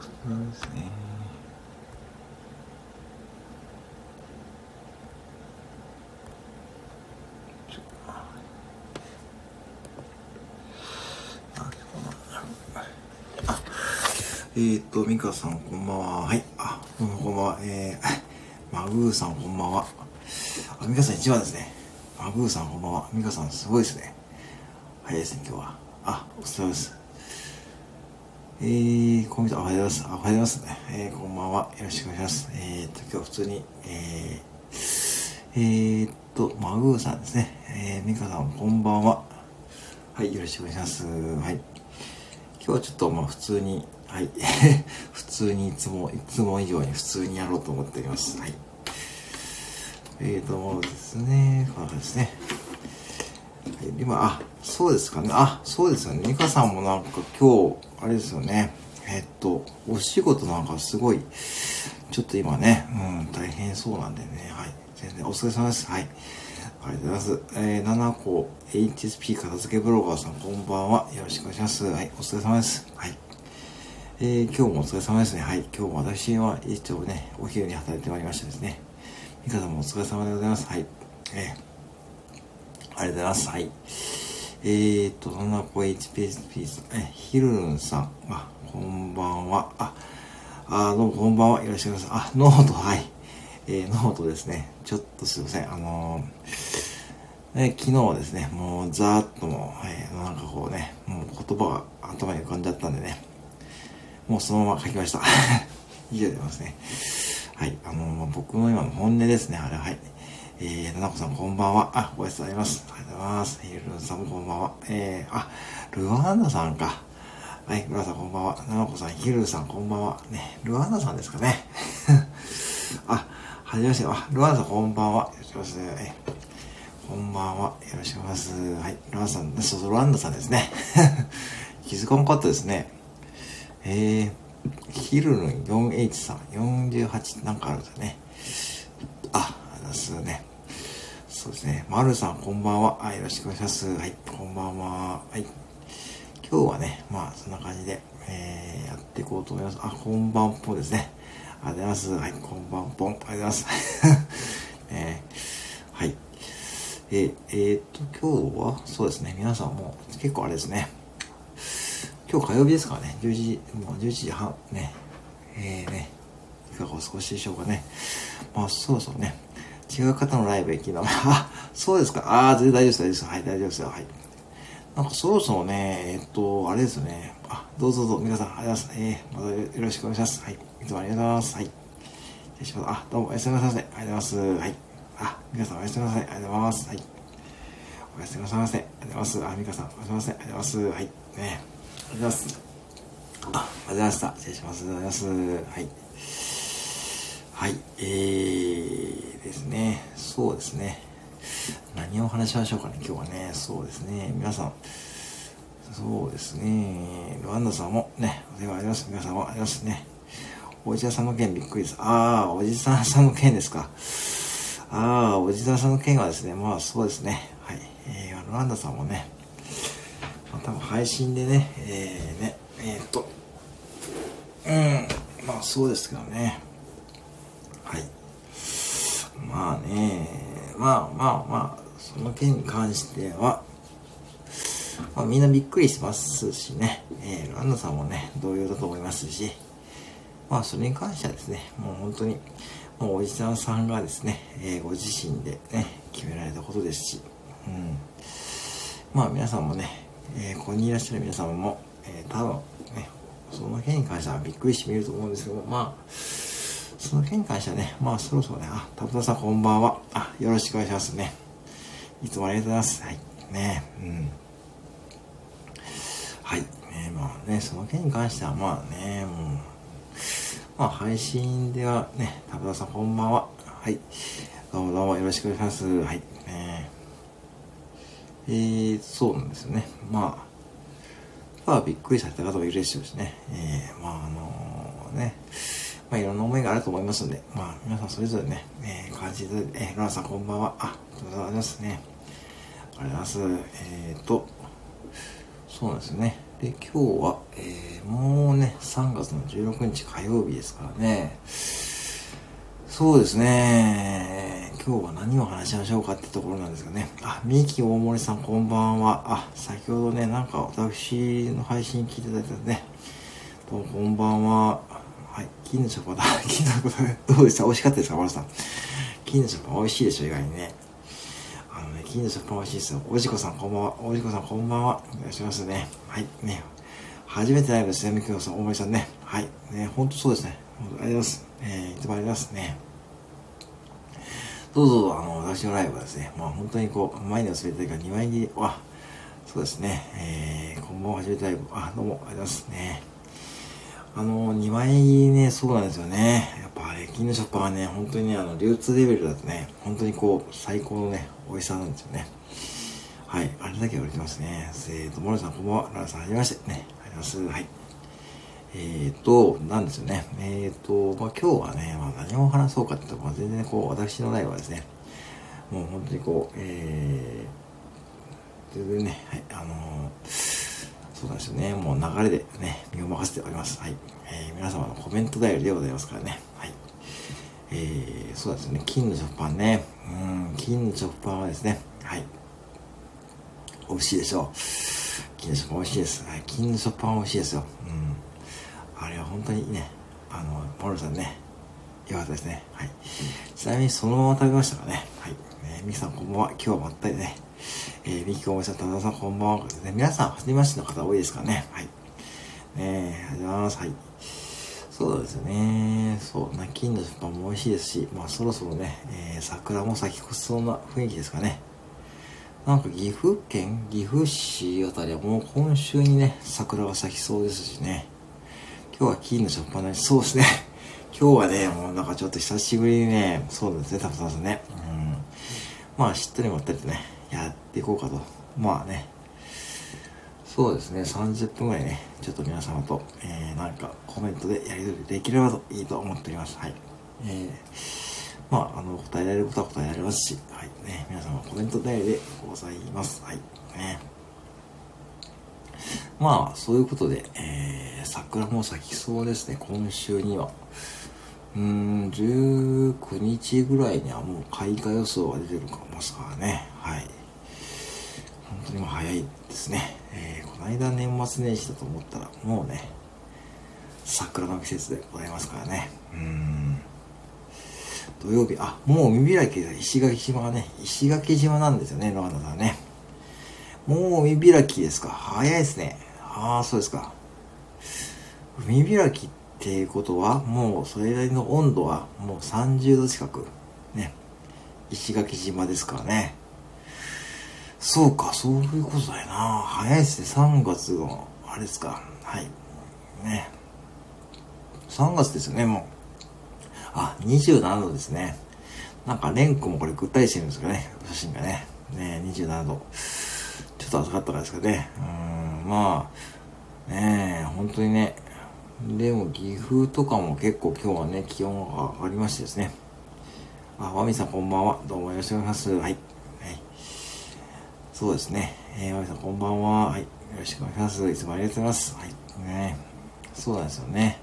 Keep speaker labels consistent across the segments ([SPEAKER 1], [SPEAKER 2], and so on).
[SPEAKER 1] そうですね。えーと、ミカさんこんばんは。はい。あ、どうもこんばんは。えー、マグーさんこんばんは。あ、ミカさん一番ですね。マグーさんこんばんは。ミカさんすごいですね。早いですね、今日は。あ、お疲れ様です。えー、こんにちは。おはようございます。おはようございますね。えー、こんばんは。よろしくお願いします。えーと、今日普通に、えー、えーと、マグーさんですね。えー、ミカさんこんばんは。はい、よろしくお願いします。はい。今日はちょっと、まあ普通に、はい。普通にいつも、いつも以上に普通にやろうと思っております。はい。えーと、もうですね、こんな感じですね。今、あ、そうですかね。あ、そうですよね。ミカさんもなんか今日、あれですよね。えっと、お仕事なんかすごい、ちょっと今ね、うん、大変そうなんでね。はい。全然お疲れ様です。はい。ありがとうございます。えー、7個 HSP 片付けブロガーさん、こんばんは。よろしくお願いします。はい。お疲れ様です。はい。えー、今日もお疲れ様ですね。はい。今日も私は一応ね、お昼に働いてまいりましたですね。ミカさんもお疲れ様でございます。はい。えー、ありがとうございます。はい。えーと、7個 HPSP さん、え、ヒルルンさん、あ、こんばんは。あ、あ、どうもこんばんは。よろしくお願います。あ、ノート、はい。えー、ノートですね。ちょっとすいません。あのー、え昨日はですね、もうざーっともう、えー、なんかこうね、もう言葉が頭に浮かんじゃったんでね、もうそのまま書きました。以上でございますね。はい。あのー、僕の今の本音ですね。あれ、はい。えー、ななこさんこんばんは。あ、ご挨拶あります。ありがとうございます。ヒルルさんもこんばんは。えー、あ、ルワンダさんか。はい、村さんこんばんは。ななこさん、ヒルルさんこんばんは。ね、ルワンダさんですかね。あ、はじめまして。あ、ルワンダさんこんばんは。よろしくお願いします。こんばんは。よろしくお願いします。はい、ルワンダさん、そうそう、ルワンダさんですね。気づかなかったですね。えー、ヒルルン 4H さん、48なんかあるんですよね。あ、ありますね。そうですね。まるさん、こんばんは。はい、よろしくお願いします。はい、こんばんは。はい。今日はね、まあ、そんな感じで、えー、やっていこうと思います。あ、こんばんぽですね。ありがとうございます。はい、こんばんぽん。ありがとうございます。えー、はい。え、えー、っと、今日は、そうですね。皆さんも結構あれですね。今日火曜日ですからね、11時、もう11時半、ね、えー、ね、いかがお過ごしでしょうかね。まあ、そろそろね、違う方のライブへ昨日、あ、そうですか。ああ、全然大丈夫です、大丈夫です。はい、大丈夫ですよ。はい。なんかそろそろね、えっと、あれですね。あ、どうぞどうぞ、皆さん、ありがとうございます。えー、またよろしくお願いします。はい。いつもありがとうございます。はい。失礼します。あ、どうもおやすみなさいませ。ありがとうございます。はい。あ、皆さんおやすみなさい。ありがとうございます。はい。おやすみなさいませ。ありがとうございます。あ、みかさん、おやすみなさい。ありがとうございます。はい。ね。ありがとうございます。あ、ありがとうございました。失礼します。ありがとうございます。はい。はい。えーですね。そうですね。何を話しましょうかね、今日はね。そうですね。皆さん。そうですね。ルワンダさんもね、お世話あります。皆さんもありますね。おじささんの件びっくりです。ああ、おじさんさんの件ですか。ああ、おじさんさんの件はですね、まあそうですね。はい。えー、ルワンダさんもね、まあ、多分配信でね、えー、ね、えー、っと、うん、まあそうですけどね。はい。まあね、まあまあまあ、その件に関しては、まあ、みんなびっくりしますしね、えー、ランナさんもね、同様だと思いますし、まあ、それに関してはですね、もう本当に、もうおじさんさんがですね、えー、ご自身でね、決められたことですし、うん。まあ、皆さんもね、えー、ここにいらっしゃる皆様も、えー、多分ね、その件に関してはびっくりしてみると思うんですけど、まあ、その件に関してはね、まあそろそろね、あ、タブタさんこんばんは。あ、よろしくお願いしますね。いつもありがとうございます。はい。ねうん。はい。ねまあね、その件に関してはまあね、もう、まあ配信ではね、タブタさんこんばんは。はい。どうもどうもよろしくお願いします。はい。ねえー、そうなんですよね。まあ、まあびっくりされた方もいるでしょうしね。えー、まああのー、ね、まあ、いろんな思いがあると思いますんで、まあ、皆さんそれぞれね、えー、感じで、えー、ロラさんこんばんは。あ、ありがとうございますね。ありがとうございます。えーと、そうですね。で、今日は、えー、もうね、3月の16日火曜日ですからね。そうですね。今日は何を話しましょうかってところなんですがね。あ、ミキ大森さんこんばんは。あ、先ほどね、なんか私の配信聞いていただいたんでね。どうもこんばんは。はい、金のチョコだ。金のチョコだ。どうでした？美味しかったですか？丸さん。金のチョコ美味しいでしょ、意外にね。あのね、金の食パン美味しいですよ。おじこさんこんばんは。おじこさんこんばんは。お願いしますね。はい。ね。初めてライブですね。みきこさん、大森さんね。はい。ね、ほんとそうですね。ありがとうございます。えー、いつもありますね。どうぞ、あの、私のライブはですね、まあ本当にこう、前に忘れてたから2枚切り、あ、そうですね。えー、こんばんは、初めてライブ。あ、どうも、ありがとうございますね。あの、2枚ね、そうなんですよね。やっぱあれ、金の食パンはね、本当にね、あの、流通レベルだとね、本当にこう、最高のね、美味しさなんですよね。はい、あれだけ売れてますね。えーと、モルさんこんばんは。ララさん、はじめまして。ね、ありがとうございます。はい。えーと、なんですよね。えーと、まあ今日はね、まあ何を話そうかって言ったら、まあ全然こう、私のライブはですね、もう本当にこう、えー、全然ね、はい、あのーそうなんですよね。もう流れでね、身を任せております。はい。えー、皆様のコメント頼りでございますからね。はい。えー、そうですね。金の食パンね。うん、金の食パンはですね、はい。美味しいでしょう。金の食パン美味しいです。はい。金の食パン美味しいですよ。うん。あれは本当にね、あの、ポロさんね、よかったですね。はい。ちなみにそのまま食べましたかね。はい。えー、ミキさんこんばんは。今日はまったりね。えー、ミキコモさん、田田さん、こんばんは。ね、皆さん、はじめましての方多いですかね。はい。ねえ、ありがとうございます。はい。そうですよね。そう、な、金の食パンも美味しいですし、まあそろそろね、えー、桜も咲き越しそうな雰囲気ですかね。なんか岐阜県、岐阜市あたりはもう今週にね、桜が咲きそうですしね。今日は金の食パンなそうですね。今日はね、もうなんかちょっと久しぶりにね、そうですね、たくさんですね。うん。まあ、しっとりもったりとね、やっていこうかと。まあね、そうですね、30分ぐらいね、ちょっと皆様と、えー、なんかコメントでやり取りできればといいと思っております。はい。えー、まあ、あの、答えられることは答えられますし、はい。ね、皆様コメント代でございます。はい。ね。まあ、そういうことで、えー、桜も咲きそうですね、今週には。うーん、19日ぐらいにはもう開花予想が出てるかもすからね。はい。本当にもう早いですね。えー、この間年末年始だと思ったら、もうね、桜の季節でございますからね。うん。土曜日、あ、もう海開きで石垣島がね、石垣島なんですよね、ロアナさんね。もう海開きですか。早いですね。ああ、そうですか。海開きっていうことは、もうそれなりの温度はもう30度近く、ね、石垣島ですからね。そうか、そういうことだよな。早いですね、3月の、あれですか。はい。ね。3月ですよね、もう。あ、27度ですね。なんか、レンコもこれぐったりしてるんですかね、写真がね。ね27度。ちょっと暑かったからですかね。うーん、まあ、ねえ、本当にね、でも岐阜とかも結構今日はね、気温が上がりましてですね。あ、ワミさんこんばんは。どうもよろしくお願いします。はい。そうですね。えー、ワミさんこんばんは。はい。よろしくお願いします。いつもありがとうございます。はい。ねそうなんですよね。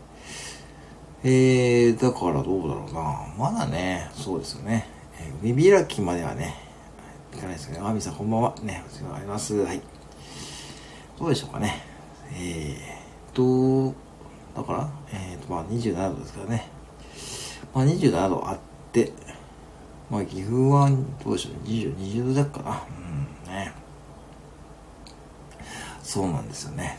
[SPEAKER 1] えー、だからどうだろうな。まだね、そうですよね。えー、海開きまではね、いかないですけど、ワミさんこんばんは。ね、お世話あります。はい。どうでしょうかね。えーと、だから、えっ、ー、と、まあ27度ですからね。まあ27度あって、まあ岐阜はどうでしょう、20、20度弱かな。うん、そうなんですよね。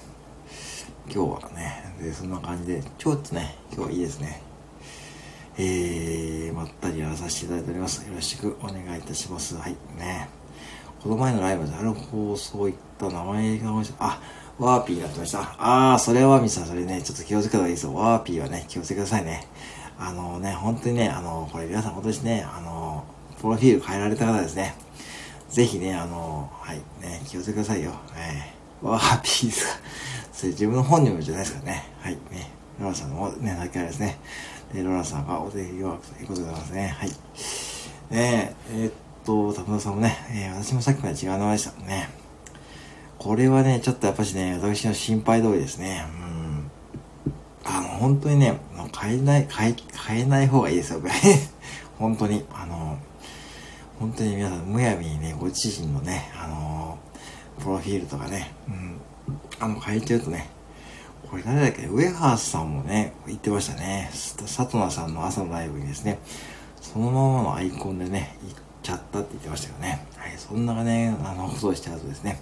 [SPEAKER 1] 今日はね、で、そんな感じで、ちょっとね、今日はいいですね。えー、まったりやらさせていただいております。よろしくお願いいたします。はい、ね。この前のライブである放送いった名前があ、ワーピーになってました。あー、それはワーミさん、それね、ちょっと気をつけた方がいいですよ。ワーピーはね、気をつけくださいね。あのね、本当にね、あの、これ皆さん今年ね、あの、プロフィール変えられた方ですね。ぜひね、あの、はい、ね、気をつけくださいよ。えー、ワーピーですか。それ自分の本人もじゃないですからね。はい、ね。ロラさんのね、だけあれですね。で、ロラさんがお手弱くということでございますね。はい。ねえ、えー、っと、田村さんもね、えー、私もさっきまで違う名前でしたもんね。これはね、ちょっとやっぱしね、私の心配通りですね。うん。あの、本当にね、買えない、買え、買えない方がいいですよ、これ。本当に。あの、本当に皆さん、むやみにね、ご自身のね、あの、プロフィールとかね、うん。あの、変えちゃうとね、これ誰だっけ？ウェハースさんもね、言ってましたね。佐藤ナさんの朝のライブにですね、そのままのアイコンでね、行っちゃったって言ってましたよね。はい、そんなね、あの、ことしちゃうとですね、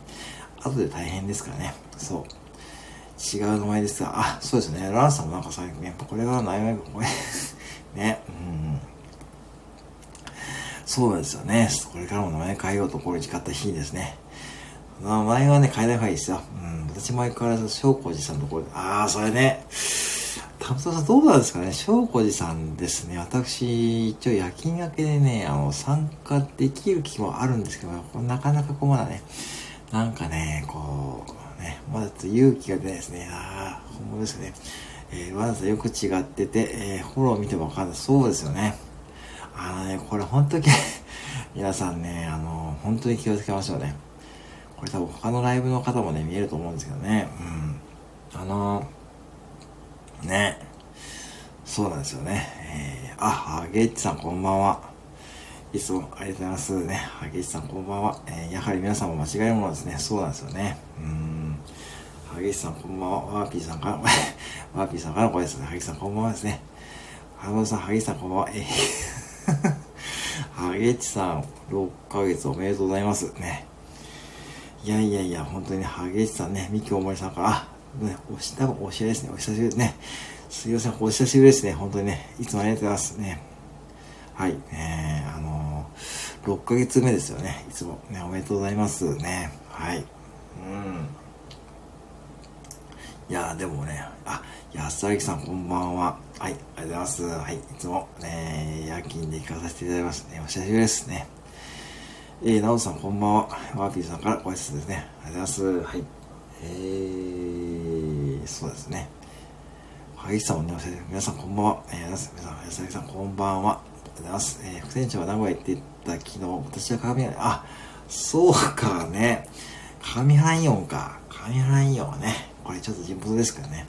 [SPEAKER 1] 後で大変ですからね。そう。違う名前ですが、あ、そうですね。ランさんもなんか最近、やっぱこれが悩み、こ れね、うん。そうなんですよね。これからも名前変えようとこれ誓った日ですね。名前はね、変えない方がいいですよ。うん。私前から翔子寺さんのところで、ああ、それね。田本さんどうなんですかね翔子寺さんですね。私、一応夜勤明けでね、あの、参加できる気もあるんですけど、なかなかこうまだね、なんかね、こう、ね、まだちょっと勇気が出ないですね。ああ、本物ですね。えー、わざとよく違ってて、えー、フォロー見てもわかんない。そうですよね。あのね、これ本当に皆さんね、あの、本当に気をつけましょうね。これ多分他のライブの方もね、見えると思うんですけどね。うん。あのー、ね。そうなんですよね。えー、あ、ハゲッチさんこんばんは。いつもありがとうございますね。ハゲッチさんこんばんは。えー、やはり皆さんも間違いものですね。そうなんですよね。うん。ハゲッチさんこんばんは。ワーピーさんから、ワーピーさんからの声ですね。ハゲッチさんこんばんはですね。ハローさん、ハゲッチさんこんばんは。えー、ハゲッチさん、6ヶ月おめでとうございます。ね。いやいやいや、本当にね、ハゲチさね、三木おもりさんから、あ、ね、おし、多分お知り合ですね。お久しぶりですね。すいません、お久しぶりですね。本当にね、いつもありがとうございますね。はい、えー、あのー、6ヶ月目ですよね。いつもね、おめでとうございますね。はい。うん。いやでもね、あ、安明さんこんばんは。はい、ありがとうございます。はい、いつも、ね、夜勤で行かさせていただきますね。お久しぶりですね。えー、なおさんこんばんは。ワーピーさんからご挨拶ですね。ありがとうございます。はい。えー、そうですね。はいさんおね、皆さんこんばんは。えー、皆さん、安崎さんこんばんは。ありがとうございます。えー、副店長は名古屋行ってた昨日、私は鏡原、あ、そうかね。鏡原イオンか。鏡原イオンはね、これちょっと地元ですからね。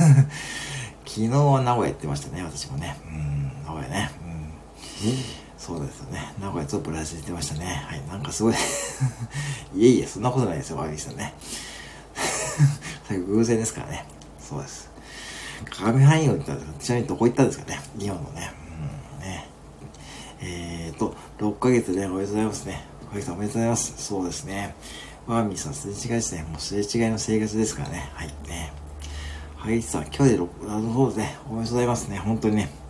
[SPEAKER 1] 昨日は名古屋行ってましたね、私もね。うん、名古屋ね。うんそうですよね。名古屋とブラジル行ってましたね。はい、なんかすごい いえいえ、そんなことないですよ、ワービーさんね。偶然ですからね。そうです。鏡範囲を行ったら、ちなみにどこ行ったんですかね？日本のね。うん、ね。えーと、6ヶ月でおめでとうございますね。6ヶ月おめでとうございます。そうですね。ワーミーさん、すれ違いですね。もうすれ違いの生活ですからね。はい、ね。はい、さん、今日で6、あの、そうですね。おめでとうございますね。本当にね。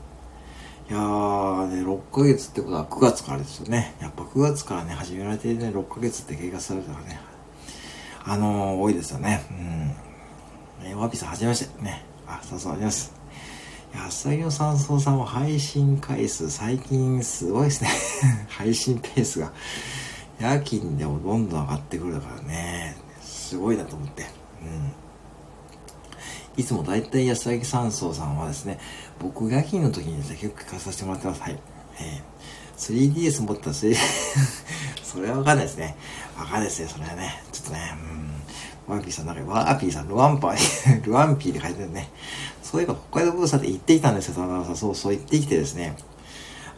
[SPEAKER 1] いやー、ね、6ヶ月ってことは9月からですよね。やっぱ9月からね、始められてね、6ヶ月って経過されたらね、あのー、多いですよね。うん。えー、ワピさん、はじめまして。ね。あ、そうそう、あります。いや、浅木の三層さんは配信回数、最近すごいですね。配信ペースが。夜勤でもどんどん上がってくるからね。すごいなと思って。いつも大体安明山荘さんはですね、僕夜勤の時にですね、結構聞かさせてもらってます。はい。えー、3DS 持ったら 3DS それはわかんないですね。わかんないですね、それはね。ちょっとね、うん。ワンピーさん、なんか、ワーピーさん、ルワンパー、ルワンピーで書いてるね。そういえば、北海道ブースで行ってきたんですよ、田中さん。そうそう、行ってきてですね。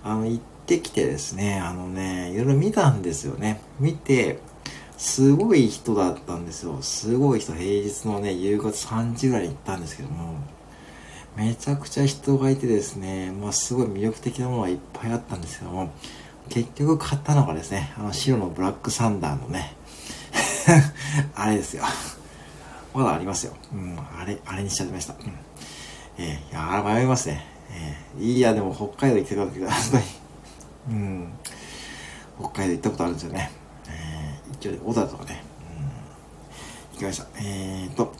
[SPEAKER 1] あの、行ってきてですね、あのね、いろいろ見たんですよね。見て、すごい人だったんですよ。すごい人、平日のね、夕方3時ぐらいに行ったんですけども、めちゃくちゃ人がいてですね、まあすごい魅力的なものがいっぱいあったんですけども、結局買ったのがですね、あの白のブラックサンダーのね、あれですよ。まだありますよ。うん、あれ、あれにしちゃいました。うん。えー、いや、迷いますね。えー、いや、でも北海道行ってた時は、本当に、うん、北海道行ったことあるんですよね。一応、小田とかね、うん、行きました？えーと、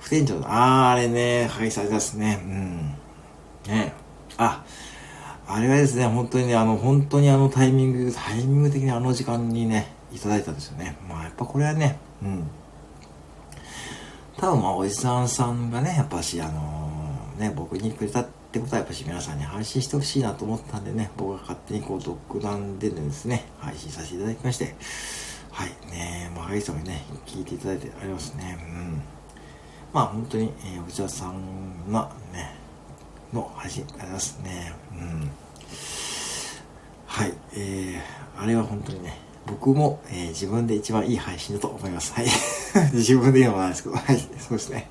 [SPEAKER 1] 副店長の、あー、あれね、はいされたですね。うん。ねあ、あれはですね、本当にね、あの、本当にあのタイミング、タイミング的にあの時間にね、いただいたんですよね。まあ、やっぱこれはね、うん。多分まあ、おじさんさんがね、やっぱし、あのー、ね、僕にくれたってことは、やっぱし皆さんに配信してほしいなと思ったんでね、僕が勝手にこう、独断でですね、配信させていただきまして、はいねまあいつもね聞いていただいてありますねうんまあ本当に、えー、内田さんのねの配信ありますねうんはいえー、あれは本当にね僕も、えー、自分で一番いい配信だと思います。はい。自分で言うのもなんですけど、はい。そうですね。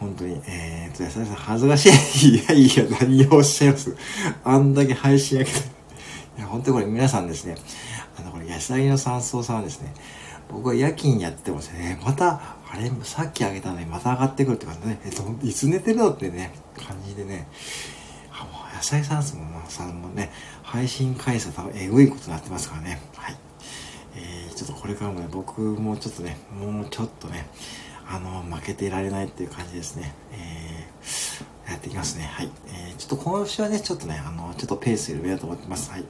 [SPEAKER 1] 本当に、えー、と、安田さん恥ずかしい。いやいや、何をおっしゃいます。あんだけ配信やけど。いや、本当にこれ皆さんですね、あの、これ安田の山荘さんはですね、僕は夜勤やってもですね、また、あれ、さっきあげたのにまた上がってくるって感じでね、えっと、いつ寝てるのってね、感じでね、あ、もう野菜さんさんもね、配信回数多分えぐいことになってますからね。はい。えー、ちょっとこれからもね、僕もちょっとね、もうちょっとね、あの、負けていられないっていう感じですね。えー、やっていきますね。はい。えー、ちょっと今週はね、ちょっとね、あの、ちょっとペース緩めようと思ってます。はい。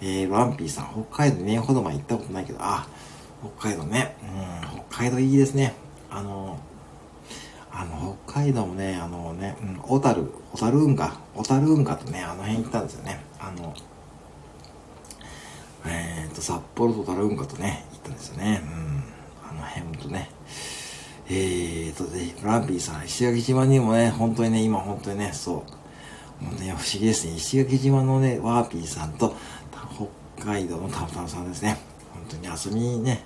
[SPEAKER 1] えー、ランピーさん、北海道2年ほど前行ったことないけど、あ、北海道ね。うん、北海道いいですね。あの、あの、北海道もね、あのね、うん、小樽、小樽運河、小樽運河とね、あの辺行ったんですよね。あの、えっ、ー、と、札幌と小樽運河とね、行ったんですよね。うん、あの辺とね。えーと、ぜひ、ランピーさん、石垣島にもね、本当にね、今本当にね、そう、もうね、不思議ですね。石垣島のね、ワーピーさんと、海道のタムタムさんですね。本当に遊びにね、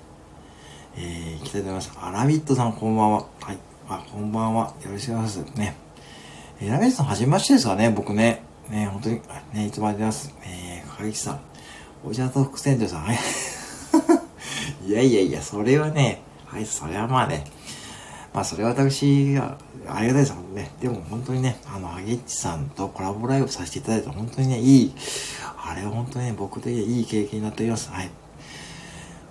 [SPEAKER 1] えー、行きたいと思います。あ、ラビットさん、こんばんは。はい。あ、こんばんは。よろしくお願いします。ね。えー、ラビットさん、はじめましてですかね、僕ね。ね、本当に、ね、いつもありがとうございます。えー、かぎさん。おじゃと副船長さん、はい。いやいやいや、それはね、はい、それはまあね、まあそれは私がありがたいですもんね。でも本当にね、あの、アゲッチさんとコラボライブさせていただいて本当にね、いい、あれは本当に、僕的にいい経験になっております。はい。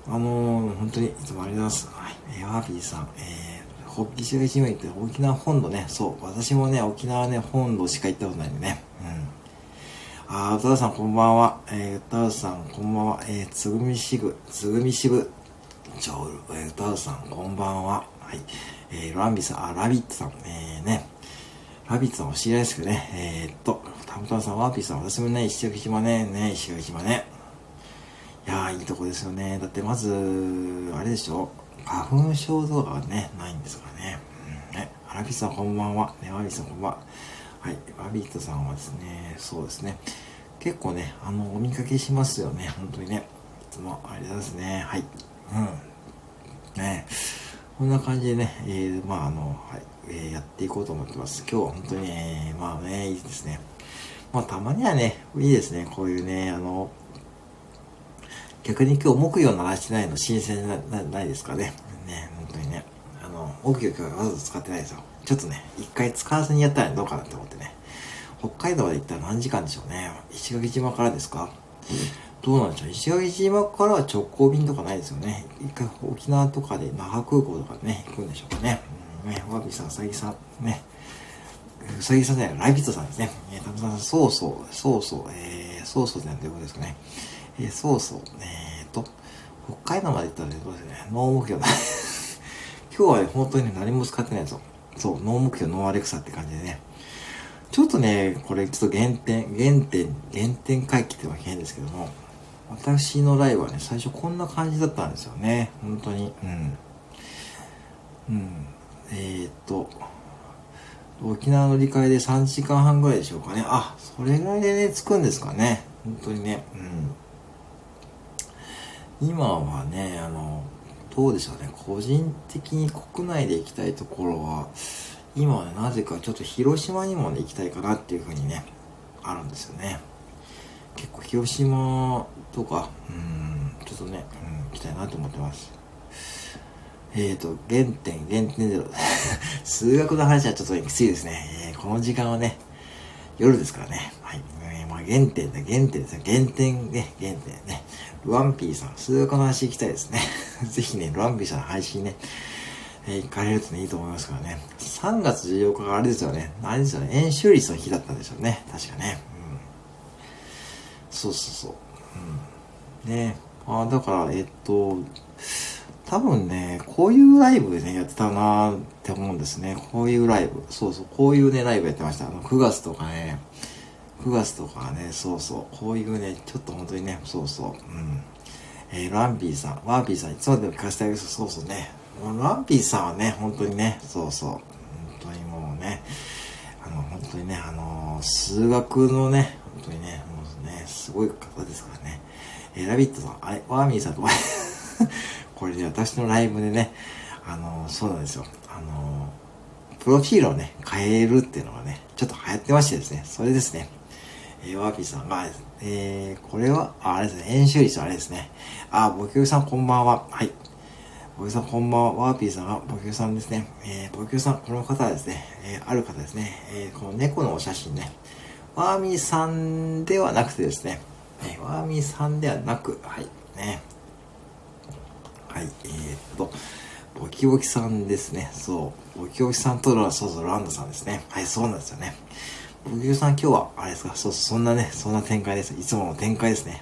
[SPEAKER 1] あのー、本当にいつもありがとうございます。はい。えー、ワーピーさん、えー、ホッキシガチムって沖縄本土ね、そう、私もね、沖縄ね、本土しか行ったことないんでね。うん。あー、歌田さんこんばんは。えー、歌田さんこんばんは。えー、つぐみしぐ、つぐみしぶ、ちょう、えー、歌田さんこんばんは。はい。えー、ランビさん、あ、ラビットさん、えー、ね、ラビットさんお知り合いですけどね、えー、っと、たむたむさん、ワーピーさん、私もね、石垣島ね、ね、石垣島ね。いやー、いいとこですよね。だってまず、あれでしょ、花粉症とかはね、ないんですからね。うん、ね、ラビさんこんばんは。ね、ワービーさんこんばんは。はい、ラビットさんはですね、そうですね。結構ね、あの、お見かけしますよね、本当にね。いつもありがとうございますね。はい。うん。ねこんな感じでね、えー、まああの、はい、えー、やっていこうと思ってます。今日は本当に、えー、まあね、いいですね。まあたまにはね、いいですね、こういうね、あの、逆に今日木曜鳴らしてないの新鮮ななないですかね。ね、本当にね。あの、木曜今日わざと使ってないですよ。ちょっとね、一回使わずにやったらどうかなって思ってね。北海道まで行ったら何時間でしょうね。石垣島からですか、どうなんでしょう？石垣島からは直行便とかないですよね。一回沖縄とかで那覇空港とかでね、行くんでしょうかね。うん、ね、ワビさん、さぎさん、ね。うさぎさんじゃない、ライビットさんですね。えー、たくさん、そうそう、そうそう、えー、そうそうってどうですかね。えー、そうそう、えーと、北海道まで行ったらどうですね、ノー目標だ。今日は、ね、本当に、何も使ってないですよ。そう、ノー目標、ノーアレクサって感じでね。ちょっとね、これちょっと原点、原点、原点回帰ってわけ変ですけども、私のライブはね、最初こんな感じだったんですよね。本当に。うん。うん。えー、っと、沖縄の理解で3時間半ぐらいでしょうかね。あ、それぐらいでね、着くんですかね。本当にね。うん。今はね、あの、どうでしょうね。個人的に国内で行きたいところは、今は、なぜかちょっと広島にもね、行きたいかなっていうふうにね、あるんですよね。結構広島とか、うん、ちょっとね、うん、行きたいなと思ってます。えっ、ー、と、原点、原点ゼロ。数学の話はちょっときついですね。えー、この時間はね、夜ですからね。はい。えー、まあ、原点だ、原点ですね。原点ね、原点ね。ルワンピーさん、数学の話行きたいですね。ぜひね、ルワンピーさんの配信ね、えー、行かれるとね、いいと思いますからね。3月14日があれですよね。あれですよね。演習率の日だったんでしょうね。確かね。うんそうそうそう。うん。ねあだから、えっと、多分ね、こういうライブでね、やってたなって思うんですね。こういうライブ。そうそう、こういうね、ライブやってました。あの、9月とかね、9月とかね、そうそう、こういうね、ちょっと本当にね、そうそう、うん。えー、ランピーさん、ワーピーさん、いつまでも聞かせてあげるそうそうね。もうランピーさんはね、本当にね、そうそう。本当にもうね、あの、本当にね、あのー、数学のね、本当にね、もうね、すごい方ですからね。えー、ラビットさん、あれ、ワーミーさんと、これね、私のライブでね、あの、そうなんですよ。あのプロフィールをね、変えるっていうのがね、ちょっと流行ってましてですね、それですね。えー、ワーピーさんが、えー、これは、あれですね、演習率あれですね。あ、ボキューさんこんばんは。はい。ボキューさんこんばんは。ワーピーさんがボキューさんですね。えー、ボキューさん、この方はですね、えー、ある方ですね。えー、この猫のお写真ね。ワーミーさんではなくてですね、えー、ワーミーさんではなく、はい、ね。はい、えー、っと、ボキボキさんですね。そう。ボキボキさんとは、そうそう、ランドさんですね。はい、そうなんですよね。ボキボキさん今日は、あれですか、そう、そんなね、そんな展開です。いつもの展開ですね。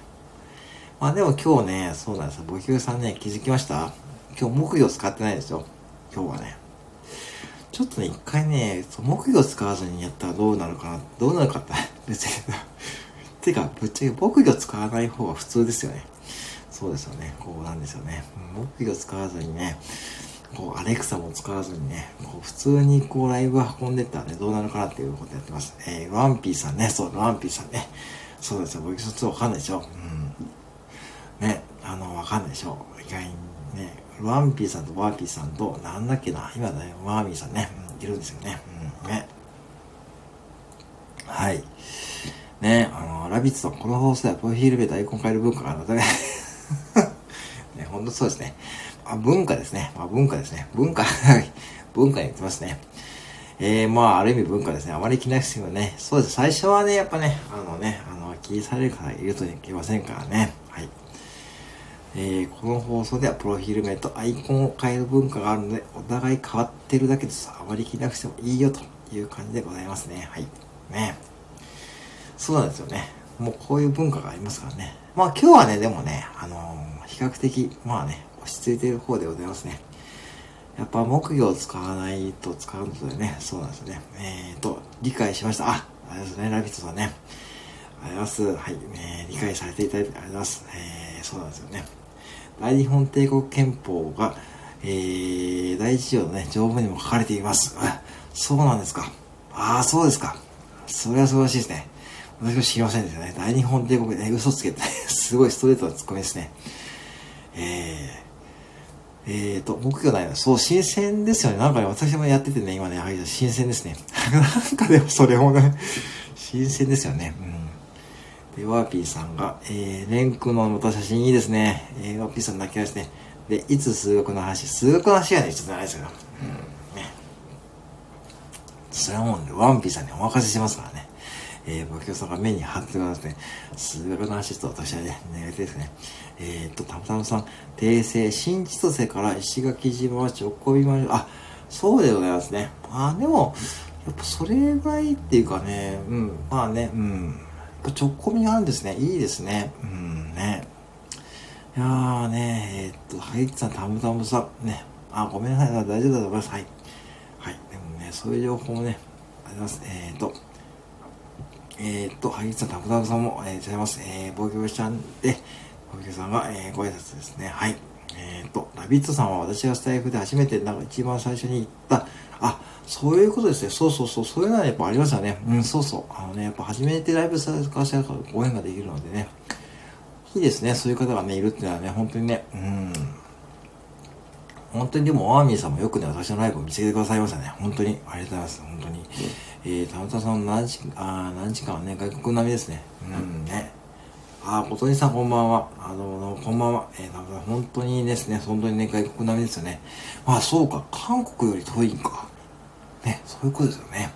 [SPEAKER 1] まあでも今日ね、そうなんですよ。ボキボキさんね、気づきました？今日木魚使ってないですよ。今日はね。ちょっとね、一回ね、木魚使わずにやったらどうなるかな、どうなるかって、別に。てか、ぶっちゃけ木魚使わない方が普通ですよね。そうですよね。こうなんですよね。木魚使わずにね、こう、アレクサも使わずにね、こう、普通にこう、ライブ運んでったらね、どうなるかなっていうことやってます。えー、ワンピーさんね、そう、ワンピーさんね。そうですよ、僕一つわかんないでしょ。うん。ね、あの、わかんないでしょ。意外にね、ワンピーさんとワーピーさんと、なんだっけな、今ね、ワーミーさんね、うん、いるんですよね。うん、ね。はい。ね、あの、ラビッツさん、この放送ではプロフィール名とアイコン変える文化があるので、ね、ほんとそうですね。あ、文化ですね。まあ、文化ですね。文化文化に言ってますね。えー、まあ、ある意味文化ですね。あまり気なくてもね。そうです。最初はね、やっぱね、あのね、あの、気にされる方いるといけませんからね。はい。えー、この放送ではプロフィール名とアイコンを変える文化があるので、お互い変わってるだけです。あまり気なくてもいいよという感じでございますね。はい。ね。そうなんですよね。もうこういう文化がありますからね。まあ今日はね、でもね、あのー、比較的、まあね、落ち着いている方でございますね。やっぱ木魚を使わないと使うのでね、そうなんですね。えーと、理解しました。あ、あれですね、ラビットさんね。ありがとうございます。はい、えー、理解されていただいてありがとうございます。えー、そうなんですよね。大日本帝国憲法が、えー、第一条のね、条文にも書かれています。そうなんですか。ああ、そうですか。それは素晴らしいですね。私も知りませんでしたね。大日本帝国で、ね、嘘つけて、すごいストレートなツッコミですね。えー、えーと、木魚ないな。そう、新鮮ですよね。なんかね、私もやっててね、今ね、はい、新鮮ですね。なんかでもそれもね、新鮮ですよね。うん。で、ワーピーさんが、えー、レンクのまた写真いいですね。えー、ワーピーさん泣きますね。で、いつ数学の話、数学の話はね、ちょっとないですけど。うん、ね。それはもう、ね、ワンピーさんにお任せしますから。えー、僕さんが目に貼ってくださって、数学の話と私はね、願いたいですね。えー、っと、たむたむさん、訂正、新千歳から石垣島は直行便まで、あ、そうでございますね。あ、でも、やっぱそれぐらいっていうかね、うん、まあね、うん。やっぱ直行便あるんですね。いいですね。うん、ね。いやーね、えー、っと、はいつさん、たむたむさん、ね。あ、ごめんなさい、大丈夫だと思います。はい。はい。でもね、そういう情報もね、あります。えー、っと、えー、っと、はいさん、たむたむさんも、えー、ございます。えー、防御ちゃんで、小池さんが、えー、ご挨拶ですね。はい。えっ、と、ラビットさんは私がスタイフで初めて、なんか一番最初に言った、あ、そういうことですね。そうそうそう。そういうのはやっぱありますよね。うん、そうそう。あのね、やっぱ初めてライブさせてからご縁ができるのでね。いいですね。そういう方がね、いるっていうのはね、本当にね、うん。本当にでも、アーミーさんもよくね、私のライブを見つけてくださいましたね。本当に。ありがとうございます。本当に。えー、たむたさん何時、あ何時間はね、外国並みですね。うん、ね。あ、ことにさんこんばんは。あの、こんばんは。えー、本当にですね、本当にね、外国並みですよね。まあ、そうか、韓国より遠いんか。ね、そういうことですよね。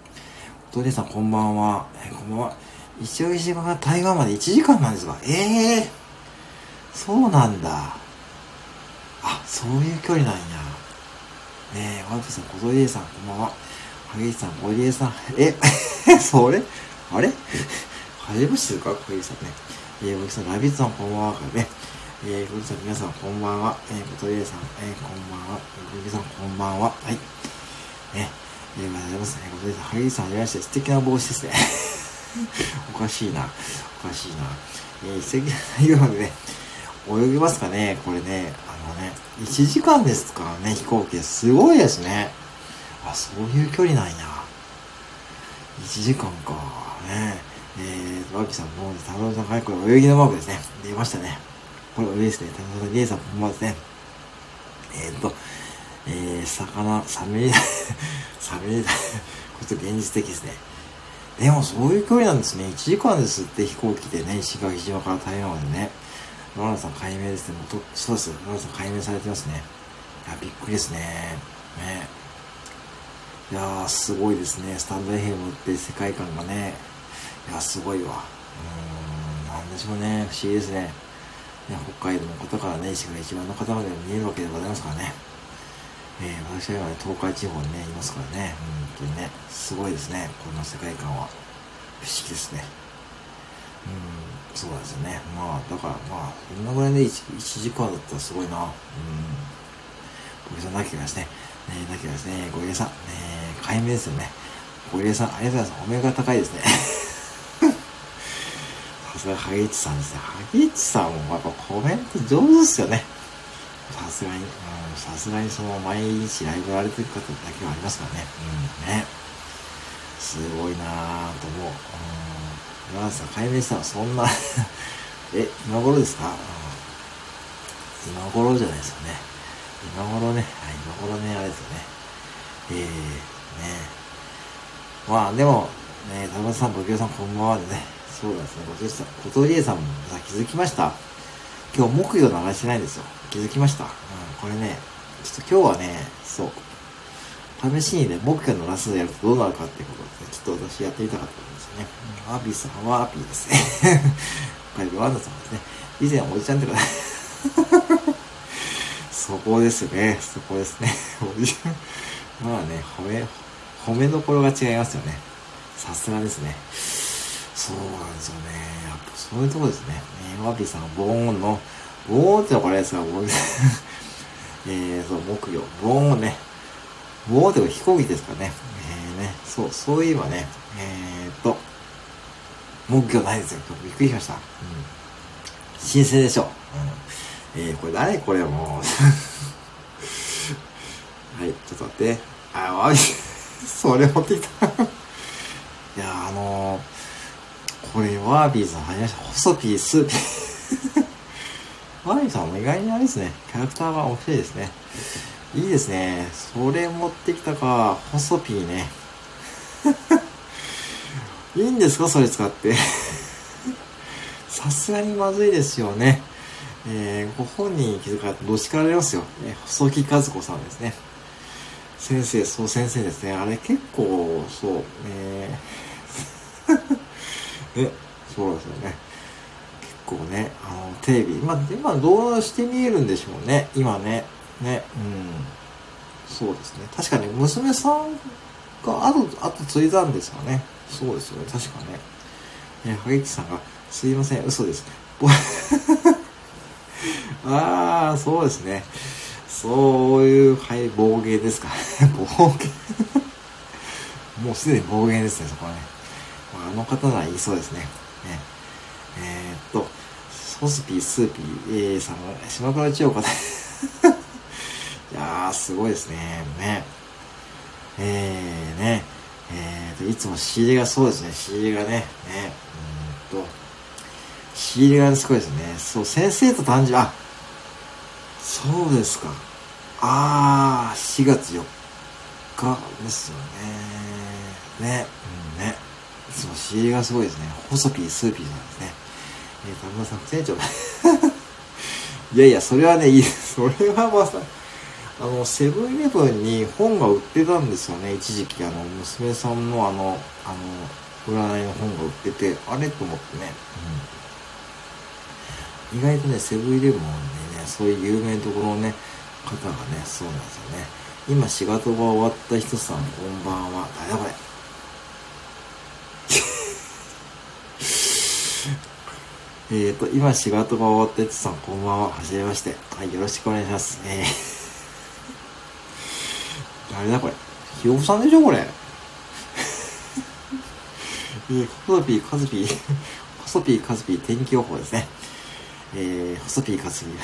[SPEAKER 1] ことにさんこんばんは。えー、こんばんは。石垣島から台湾まで1時間なんですが、ええー、そうなんだ。あ、そういう距離なんや。ねえ、ワンピさん、小鳥江さん、こんばんは。萩市さん、小鳥江さん、え、それ？あれ？初めましてですか？小鳥さんね。えー、おきさん、ラビッツさん、こんばんは。ね、えー、ごさん、皆さん、こんばんは。えー、ことりえさん、えー、こんばんは。ごきさん、こんばんは。はい。ね、えー、ありがとうございます。ね、ことりえさん、はぎさん、はじめまして、素敵な帽子ですね。おかしいな。おかしいな。えー、素敵な内容でね、泳ぎますかねこれね、あのね、1時間ですからね、飛行機。すごいですね。あ、そういう距離なんや。1時間か。ねえーと、ワキさん、もう、田中さん、はい、これ泳ぎのマークですね。出ましたね。これ、上ですね。田中さん、リエさん、こんばんですね。えーと、えー、魚、サメ、サメ、これちょっと現実的ですね。でもそういう距離なんですね。1時間ですって飛行機でね、石垣島から台湾までね。ロナさん解明ですね。もうとそうです。ロナさん解明されてますね。いや、びっくりですね。ね。いやー、すごいですね。スタンド FM って世界観がね。いや、すごいわ。うーん、なんでしょうね。不思議ですね。ね北海道の方からね、石垣島の方まで見えるわけでございますからね。えー、私は今ね、東海地方にね、いますからね、本当にね、すごいですね、この世界観は。不思議ですね。うん、そうですね。まあ、だからまあ、こんなぐらいで 1, 1時間だったらすごいな。うん。小木さん、なきがですね。ねなきがですね、ご入れさん、ね解明ですよね。ご入れさん、ありがとうございます。お目が高いですね。さすが、ハゲイチさんですね。ハゲイチさんもやっぱコメント上手ですよね。さすがに。うんさすがにその毎日ライブやられてる方だけはありますからね。うん、ね。すごいなぁと思う。うん。山田さん、解明したらそんな え、今頃ですか、うん、今頃じゃないですよね。今頃ね、はい、今頃ね、あれですよね。えー、ねまあ、でも、ね、田中さん、ごきさん、こんばんはでね。そうですね、ごとさん、ごとりえさんもさ、気づきました？今日木魚鳴らしてないんですよ。気づきました？うん、これね、ちょっと今日はね、そう、試しにね、木魚のラスでやるとどうなるかっていうことで、ね、ちょっと私やってみたかったんですよね。うん、アーピーさんはアーピーですね。これ、ワンダさんですね。以前おじちゃんってことそこですね。そこですね。まあね、褒め、褒めどころが違いますよね。さすがですね。そうなんですよね。やっぱそういうとこですね。えー、ワーピーさんがボーンの、ボーンってのはこれですか、ボーン。えー、そう、木魚。ボーンね。ボーンって飛行機ですかね。えー、ね、そう、そういえばね、えー、っと、木魚ないですよ。びっくりしました。うん。新鮮でしょ。うん。えー、これ誰？これもう。はい、ちょっと待って。あ、わい、それ持ってきた。いや、あのー、これ、ワービーさん、はじめました。細ピー、スーピー。ワービーさんも意外にあれですね。キャラクターが面白いですね。いいですね。それ持ってきたか。細ピーね。いいんですか？それ使って。さすがにまずいですよね。えー、ご本人に気づかれたどしかられますよ。えー、細木和子さんですね。先生、そう先生ですね。あれ結構、そう、えー、ね、そうですよね。結構ね、あの、テレビ、ま、今どうして見えるんでしょうね。今ね。ね、うん。そうですね。確かに娘さんが後、後継いだんですかね。そうですよね。確かね。えー、はげきさんが、すいません、嘘です。ああ、そうですね。そういう、はい、暴言ですか。暴言 もうすでに暴言ですね、そこはね。あの方なら言いそうですね。ねえー、っと、ソスピー、スーピー、えー、さんが、島倉千代子で。いやー、すごいですね。ね。えー、ね。えーと、いつも仕入れがそうですね。仕入れがね。ね。仕入れがすごいですね。そう、先生と誕生、あ、そうですか。あー、4月4日ですよね。ね。うんね。いつも仕入れがすごいですね。細ピー、スーピーさんですね。えー、田村さん、船長。いやいや、それはね、いい。それはまさ、あの、セブンイレブンに本が売ってたんですよね。一時期、あの、娘さんのあの、あの、占いの本が売ってて、あれと思ってね。うん、意外とね、セブンイレブンでね、そういう有名なところのね、方がね、そうなんですよね。今仕事が終わった人さん、こんばんは。誰だこれ？えっと、今仕事が終わった人さん、こんばんは。はじめまして。はい、よろしくお願いします。えー 誰だこれ？ひよこさんでしょこれ？えー、コソピー、カズピー、コソピー、カズピー、天気予報ですね。えー、細ピーかすぎ。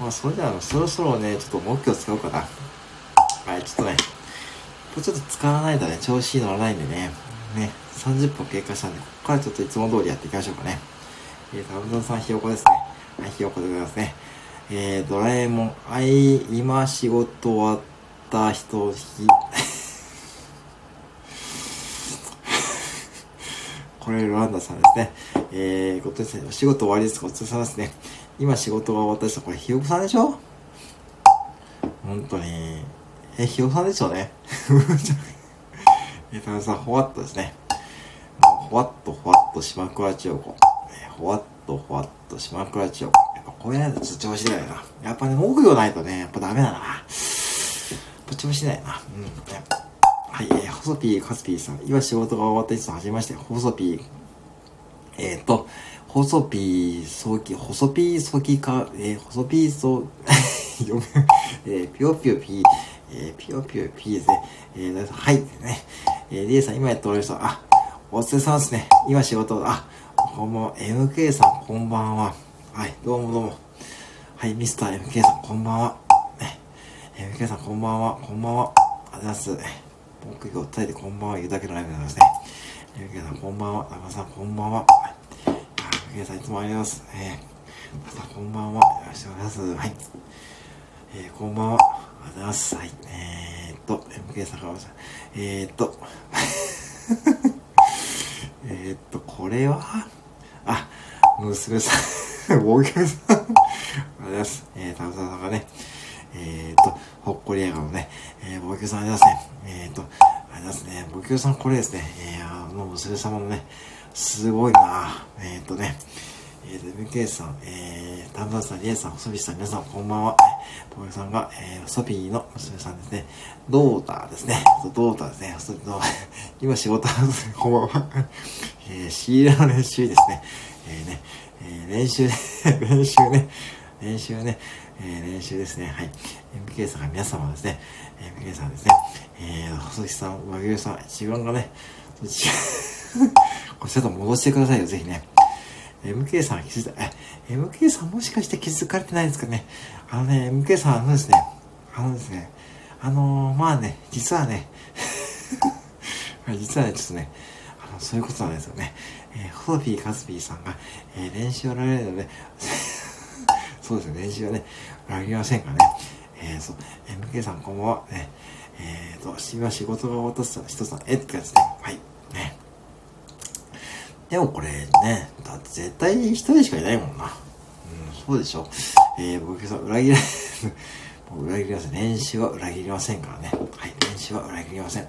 [SPEAKER 1] まあ、それでは、そろそろね、ちょっと木魚使おうかな。はい、ちょっとね、ちょっと使わないとね、調子乗らないんでね、ね、30分経過したんで、ここからちょっといつも通りやっていきましょうかね。えー、タブゾンさんひよこですね。はい、ひよこでございますね。えー、ドラえもん、あい、今仕事終わった人、ひ、これ、ロランダさんですね。えー、ごとですね、お仕事終わりです。ごちそうさまですね。今仕事が終わった人、これ、ひよこさんでしょ？本当に。え、ひよこさんでしょうね。え、田中さん、ほわっとですね。もうほわっとほわっと島倉千代子。えほわっとほわっと島倉千代子。やっぱこういうのとちょっと調子出ないな。やっぱね、目標ないとね、やっぱダメだな。やっぱ調子出ないな。うん。はい、えー、細ピー、カスピーさん。今仕事が終わった人、はじめまして。細ピー。えっ、ー、と、細ピー、早期、細ピー、早期か、えー、細ピー、そう、読む、えー、ぴよぴよピー、えー、ぴよぴよピーですね。えー、はい、ね。えー、リエさん、今やっておられる人、あ、お疲れ様ですね。今仕事、あ、こんばんは。MK さん、こんばんは。はい、どうもどうも。はい、ミスター MK さん、こんばんは。ね、MK さん、こんばんは。こんばんは。ありがとうございます。僕が訴えてこんばんは言うだけのライブでございますね。ゆうけさんこんばんは。中さんこんばんは。ゆうけさんいつもありがとうございます。えー、またこんばんは。よろしくお願いします。はい。えー、こんばんは。ありがとうございます。はい。えー、っと、MK さんからえー、っと、えっと、これは、あ、娘さん、大げさん。ありがとうございます。えー、田中さんがね、えー、っと、ほっこり映画のね、えー、冒険さんありがとうございますね。えー、と、ありますね。牧京さんこれですね。えー、あの、娘様のね、すごいなえー、っとね、えー、MK さん、えー、田村さん、リエさん、細ピさん、皆さん、こんばんは。東京さんが、えー、ソピーの娘さんですね。ドーターですね。ドーターですね。今仕事なんですね。こんばんは。えー、仕入れの練習ですね。えー、ね、えー、練習、練習ね。練習ね。えー、練習ですね。はい。MK さんが皆様ですね。MK さんですね。えー、細木さん、和牛さん、自分がね、ち、こちょっと戻してくださいよ、ぜひね。MK さん気づいた、え、MK さんもしかして気づかれてないんですかね。あのね、MK さん、あのですね、あのですね、あのー、まあね、実はね、実はね、ちょっとね、あの、そういうことなんですよね。えー、ホロピー、カズピーさんが、えー、練習をられるので、そうですね、練習はね、裏切りませんからね。えー、そう、MK さんこんばんは。ね、えーと、今仕事が終わった人さん、えってやつね。はい。ね。でもこれね、だって絶対一人しかいないもんな。うん、そうでしょ。えー、僕さん、裏切ら、もう裏切りません。練習は裏切りませんからね。はい、練習は裏切りません。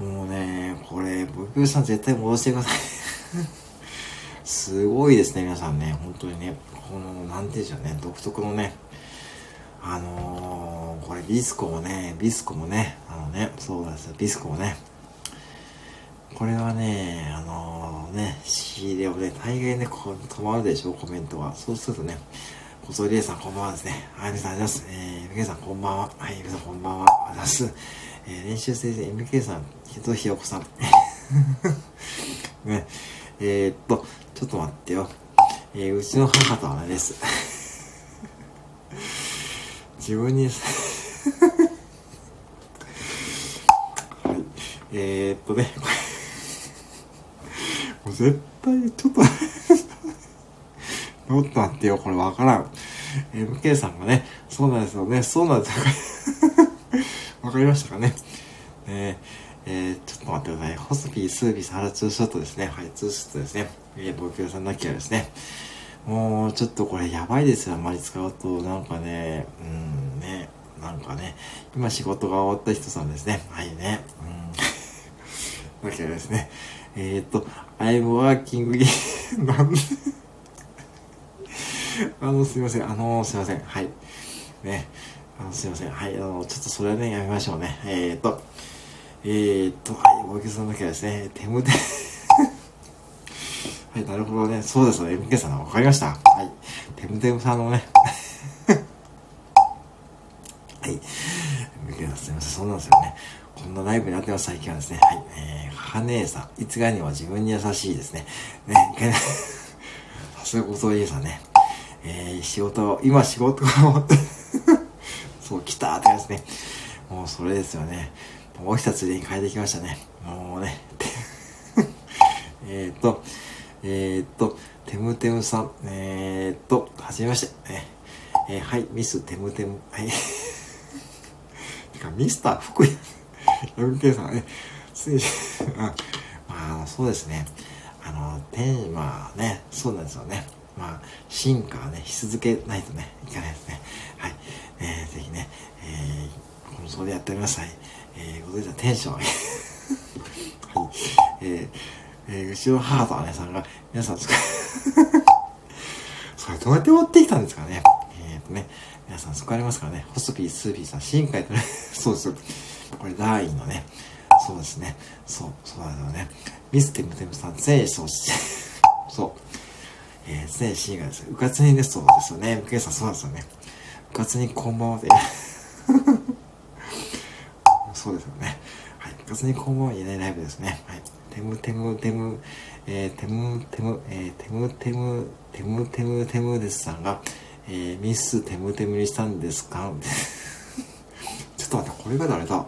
[SPEAKER 1] もうね、これ、僕さん絶対戻してください。すごいですね、皆さんね。本当にね。この、なんていうんでしょうね、独特のね、あのー、これビスコもね、ビスコもね、あのね、そうなんですよ、ビスコもね、これはね、あのー、ね、仕入れをね、大概ね、こう止まるでしょう、コメントは。そうするとね、小僧りえさんこんばんはですね。はい、皆さんありがとうございます。えー、MK さんこんばんは。はい、皆さんこんばんは。ありがとうございます。えー、練習生で MK さん、ひとひよこさん。ね、えー、っと、ちょっと待ってよ。えー、うちの母とはねです。自分に はい、えー、っとね、もう絶対、ちょっと ちょっと待ってよ、これわからん。MK さんがね、そうなんですよね、そうなんですよ。わかりましたかね。え、えー、ちょっと待ってください。ホスピー、スービス、ハラツーショットですね。はい、ツーショットですね。えー、僕さんなきゃですね。もう、ちょっとこれやばいですよ。あんまり使うと。なんかね、うん、ね、なんかね、今仕事が終わった人さんですね。はいね。うん。だけどですね。えー、っと、I'm working なんで？あの、すいません。あの、すいません。はい。ね。あの、すいません。はい。あの、ちょっとそれはね、やめましょうね。えー、っと、えー、っと、はい。大木さんだけはですね、手むてはい、なるほどね。そうですね。MK さん、わかりました。はい。てむてむさんのね。はい。MK さん、すみません。そうなんですよね。こんなライブになってます、最近はですね。はい。えー、母姉さん。いつがには自分に優しいですね。ね、すがごとりさんね。えー、仕事、今仕事を持ってそう、来たってやつね。もうそれですよね。もう一つに変えてきましたね。もうね。えっと、えー、っと、テムテムさん、えー、っと、はじめまして。えー、はい、ミステムテム、はい。てか、ミスター福井、MK さんね、失礼し、まあ、そうですね。あの、テーマね、そうなんですよね。まあ、進化はね、し続けないとね、いけないですね。はい。えー、ぜひね、えー、このそでやっております。はい。えー、ご存知のテンション。はい。えー、えー、後ろ母と姉さんが、皆さん使 それどうやって持ってきたんですかね。えー、とね、皆さん使われますからね。ホスピー、スーピーさん、新海とね、そうですよ。これ、ダーインのね、そうですね。そう、そうなんだよね。ミスティムテムさん、全員そうして、そう。えー、全員がです。うかつにですそうですよね。ムケさん、そうなんですよね。うかつにこんばんはで。そうですよね。はい。うかつにこんばんは言えないライブですね。はい。テムテムテム、えー、テムテム、えー、テムテム、テムテムテムですさんが、えー、ミステムテムにしたんですか？ちょっと待って、これが誰だ？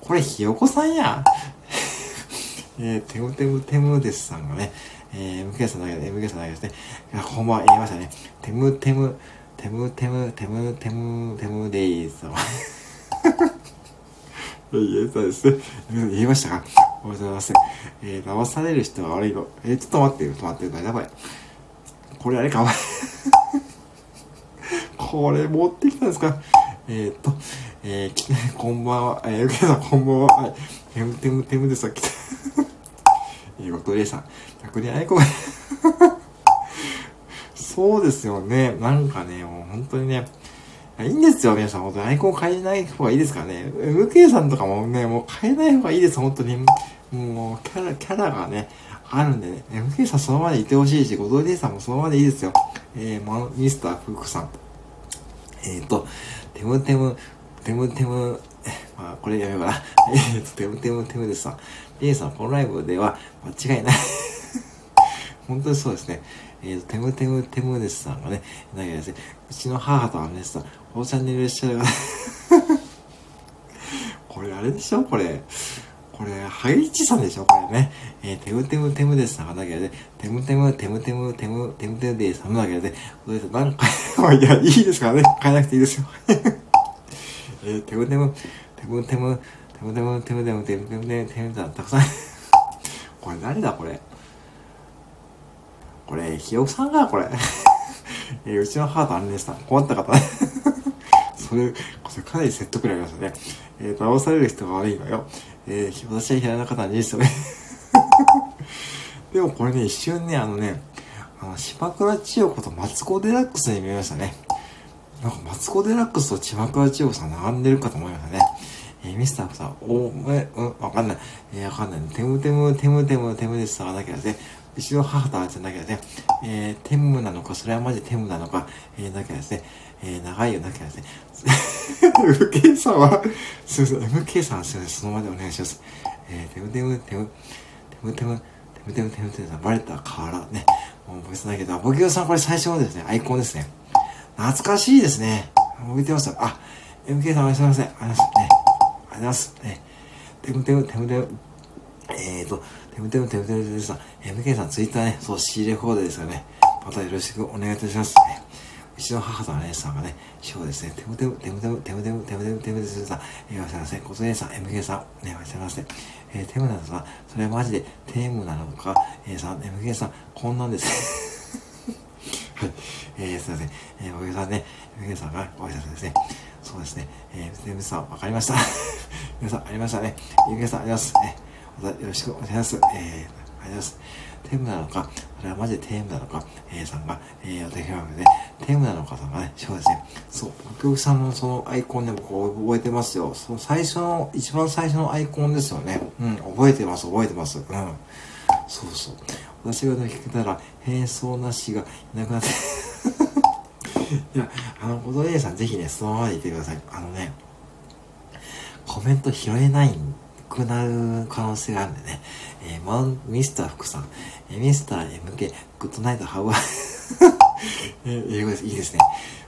[SPEAKER 1] これひよこさんや。えー、テムテムテムですさんがね、えー、MK さんだけで、MK さんだけですね。いや、ほんま言いましたね。テムテム、テムテム、テムテム、テムデイズ。言えたですね。言いましたか？おはようございます。えー、騙される人は悪いの。えー、ちょっと待ってよ、ちょっと待ってやばい。これあれか、これ持ってきたんですか？えー、っと、えー、き、こんばんは。えー、ゆけさん、こんばんは。はい。テムテムテムでさ、来た。えー、ごとりさん。逆にあいこがそうですよね。なんかね、もう本当にね、いいんですよ、皆さん。本当にアイコン変えない方がいいですからね。MK さんとかもね、もう変えない方がいいです、本当に。もう、キャラ、キャラがね、あるんでね。MK さんそのままでいてほしいし、ごとりさんもそのままでいいですよ。えー、ミスターフックさん。えっ、ー、と、テムテム、テムテム、まあ、これやめようかな。えっと、テムテムテムですさん。レイさん、このライブでは間違いない 本当にそうですね。えっ、ー、と、テムテムテムですさんがね、投げですね。うちの母と姉さん、このチャンネルでしたが、これあれでしょ？これ。これ、ハイチさんでしょ？これね。えー、テムテムテムですさんだけで、テムテムテムテムテムテムテムでさんだけで、これ何回、いや、いいですからね。変えなくていいですよ。えー、テムテム、テムテム、テムテム、テムテム、テムテム、テムテム、たくさん。これ誰だこれ。これ、ひよさんがこれ。えー、うちの母と姉でした。困った方。それ、それかなり説得力ありましたね。えー、騙される人が悪いのよ。えー、私は平中さんにですよね。でもこれね、一瞬ね、あのね、あの、島倉千代子とマツコデラックスに見えましたね。なんかマツコ・デラックスと千葉倉千代子さん並んでるかと思いましたね。えー、ミスターさん、お、え、うん、わかんない。えー、わかんない。テムテム、テムテム、テムですさなきゃね。うちの母とあいつなきゃですね。えー、テムなのか、それはマジテムなのか、えー、なきゃですね。えー、長いよなきゃですね。MK さんは、すいません、MK さんすいません、そのままでお願いします。えー、テムテム、テム、テムテム、テムテム、テムテムさん、バレたからね。もう別ないけど、ボキオさんこれ最初のですね、アイコンですね。懐かしいですね。覚えてますあ、MK さんおやすみなさい。ありがとうございます。ね。ありがとうございます。ね。テムテム、テムテム、えーと、テムテム、テムテム、テムさん。MK さんツイッターね、そう、仕入れコードですよね。またよろしくお願いいたします。ね、うちの母と姉さんがね、そうですね、テムテム、テムテム、テムテム、テムテム、テムテム、さん、えー、おやすみなさい。こと姉さん、MK さん、ね、おやすみなさい。えー、テムなのか、それはマジでテムなのか、えー、さん、MK さん、こんなんです。はい。えー、すいません。えー、お客さんね、皆さんがご挨拶ですね。そうですね。えー、皆さん、わかりました。皆さん、ありましたね。皆さん、あります。ね。またよろしくお願いします。えー、ありがとうございます。テームなのか、それはマジでテームなのか、えー、さんが、えー、お手紙で、テームなのかさんがね、そうですね。そう、お客さんのそのアイコンで僕覚えてますよ。その最初の、一番最初のアイコンですよね。うん、覚えてます、覚えてます。うん。そうそう。私が抜けたら変装なしがいなくなって いや、あの、小戸 A さんぜひね、そのままでいてください。あのね、コメント拾えないくなる可能性があるんでね、えー、マン、ミスター福さん、ミスター MK、グッドナイトハウア え、英語です。いいですね。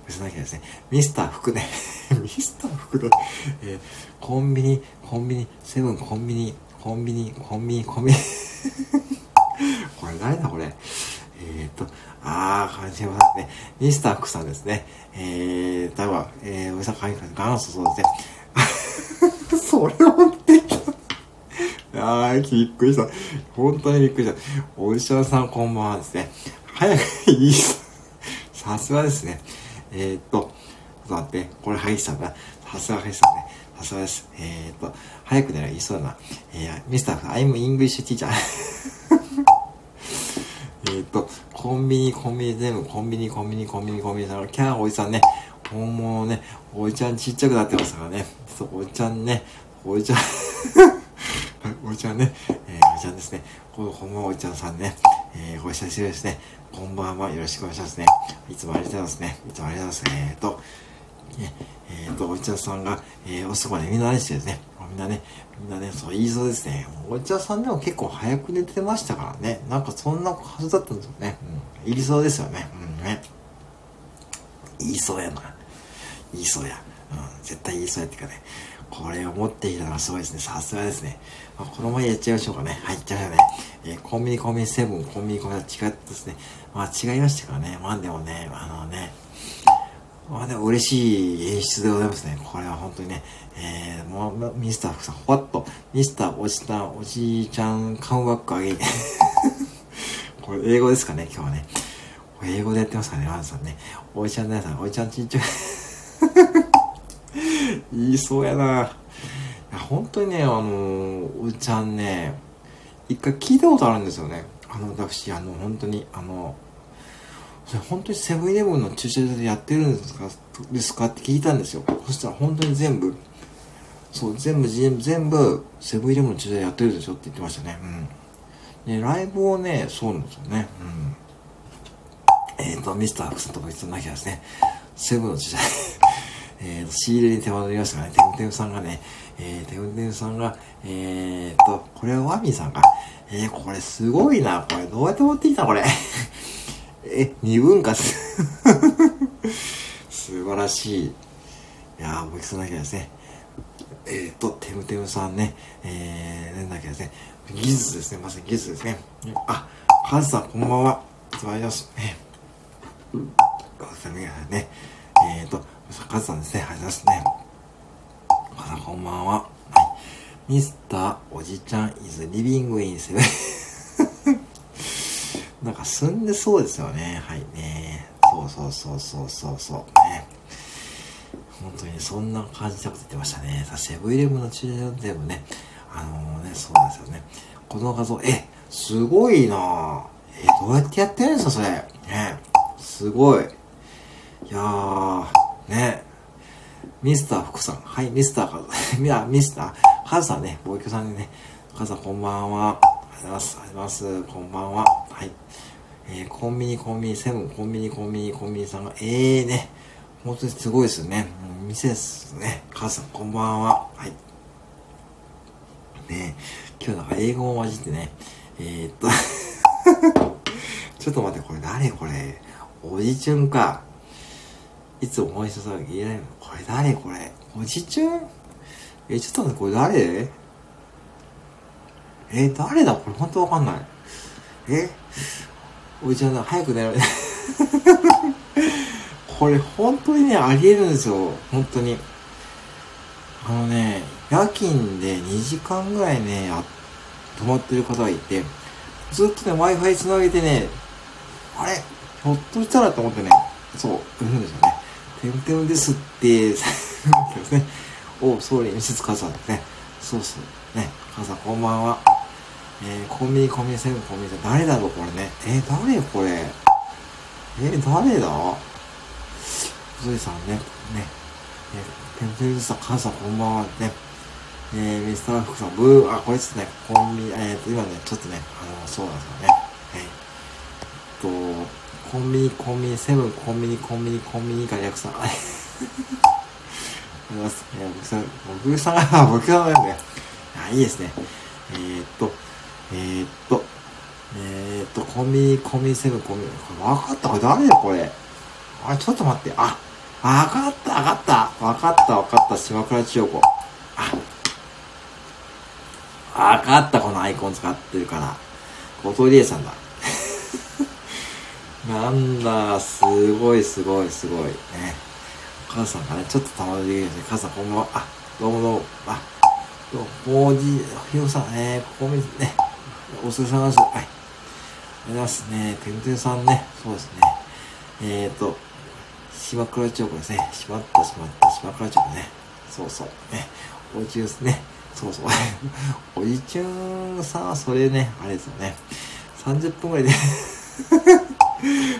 [SPEAKER 1] 別なきゃですね。ミスター福ね。ミスター福だ。えー、コンビニ、コンビニ、セブンコンビニ、コンビニ、コンビニ、コンビニ。これ誰だこれ？えー、っと、あー、感じますね。ミスター福さんですね。えー、多分、えー、おじさん書いて元祖そうですね。それを持ってきた。あー、びっくりした。本当にびっくりした。おじさんさんこんばんはですね。早くいいさすがですね。えー、っと、ちょっと待って、これ、ハイさんだ。さすがハイさんね。さすがです。えー、っと、早くなら言いそうだな。えー、ミスター、I'm English teacher. えっと、コンビニ、コンビニ全部、コンビニ、コンビニ、コンビニ、コンビニさん、キャンおじさんね、本物ね、おじちゃんちっちゃくなってますからね。そう、おじちゃんね、おじちゃんおじちゃんね、えー、おじちゃんですね。この本物おじちゃんさんね、えー、ご久しぶりですね。こんばんは。よろしくお願いしますね。いつもありがとうございますね。いつもありがとうございます。えーと、ね、えーと、お茶さんが、えー、おそばでみんなでしてですね、みんなね、みんなね、そう言いそうですね。お茶さんでも結構早く寝てましたからね。なんかそんなはずだったんですよね。うん。言いそうですよね。うんね。言いそうやな。言いそうや。うん。絶対言いそうやっていうかね。これを持っていたのはすごいですね。さすがですね。まあ、このままやっちゃいましょうかね。はい、いっちゃいましょうね。えー、コンビニコンビニセブン、コンビニコンビニは違ったですね。まあ違いましたからね。まあでもね、あのね、まあでも嬉しい演出でございますね。これは本当にね、えー、もう、ミスター福さん、ほわっと、ミスターおじたん、おじいちゃん、カムバックあげ これ英語ですかね、今日はね。英語でやってますかね、ワンさんね。おじちゃんね、さん、おじちゃんちっちゃい。言いそうやな。本当にね、あの、おじちゃんね、一回聞いたことあるんですよね。あの、私、あの、本当に、あの、それ本当にセブンイレブンの駐車場でやってるんですか？ですか？って聞いたんですよ。そしたら本当に全部、そう、全部、全部、セブンイレブンの駐車場やってるでしょって言ってましたね。うん。で、ライブをね、そうなんですよね。うん。えっ、ー、と、ミスター・フクさんとか言ってなきゃですね、セブンの駐車場、えっと、仕入れに手間取りましたからね、テムテムさんがね、えー、テムテムさんが、えー、と、これはワミさんか。えー、これすごいな。これどうやって持ってきたこれ。え、二分割 素晴らしい。いやー、僕そんなきゃですね。えー、っと、テムテムさんね、えー、なんだけですね。技術ですね。まさに技術ですね。あ、カズさん、こんばんは。いつもありがとうございます。カズさんね、えー、と、カズさんですね。ありがとうございますね。こんばんは。い。ミスターおじちゃん is living in s e v なんか住んでそうですよね。はいね。そうそうそうそうそうそう。ね。本当にそんな感じでこと言ってましたね。さ、セブンイレブンの駐車場でもね、あのー、ね、そうですよね。この画像、え、すごいなえ、どうやってやってるんですか、それ。ね。すごい。いやー、ね。ミスター福さん。はい、ミスターカズ。いや、ミスター、カズさんね、ご協さんにね、カズさんこんばんは。ありがとうございます。ありがとうございます。こんばんは。はい。えー、コンビニ、コンビニ、セブン、コンビニ、コンビニ、コンビニさんが、ええー、ね。本当にすごいですよね。うん、店ですね。母さん、こんばんは。はい。ね今日なんか英語も混じってね。えー、っと ちょっと待って、これ誰これ？おじちゅんか。いつももう一度言えないの？これ誰？これ。おじちゅん？え、ちょっと待って、これ誰？え誰だ？これ本当わかんない。え？おじちゃんだ、早く寝ろ。これ本当にね、あり得るんですよ。本当に。あのね、夜勤で2時間ぐらいね、泊まってる方がいて、ずっとね、Wi-Fi 繋げてね、あれ？ひょっとしたらと思ってね、そう、言うんですよね。てんてんですって、ですね。お、総理、ミセスカさんですね。そうそう。ね、母さんこんばんは。えー、コンビニコンビニセブンコンビニ誰だろうこれね。えー、誰これ？えー、誰だ？ゾイさんね。ね。えー、ペンペンズさん、カンさんこんばんは。ね。えー、ミスターフクさん、ブー、あ、これちょっとね、コンビニ、えーと、今ね、ちょっとね、あの、そうなんですよね。えー、と、コンビニ、コンビニ、セブン、コンビニ、コンビニ、コンビニから略さん。ありがとうございます。えー、僕さん、僕さん、僕さんなんで、あ、いいですね。えー、っと、えー、っと、えー、っと、コンビニ、コンビニセブン、コンビニ、これ分かったこれ誰だこれ。あれ、ちょっと待って。あ、分かった、分かった。分かった、分かった。島倉千代子。あ、分かった、このアイコン使ってるから。後藤理恵さんだ。なんだ、すごい、すごい、すごい。ね。お母さんがね、ちょっとたまにできるんで母さん、こんばんは。あ、どうもどうも。あ、どうも、おじ、ひろさん、えー、ここ見てね。お疲れ様です。はい。ありがますね。てんてんさんね。そうですね。えーと、島倉町ですね。しまったしまった、島倉町ね。そうそう。ね。おうちですね。そうそう。おじちゅんさんはそれね、あれですよね。30分ぐらいで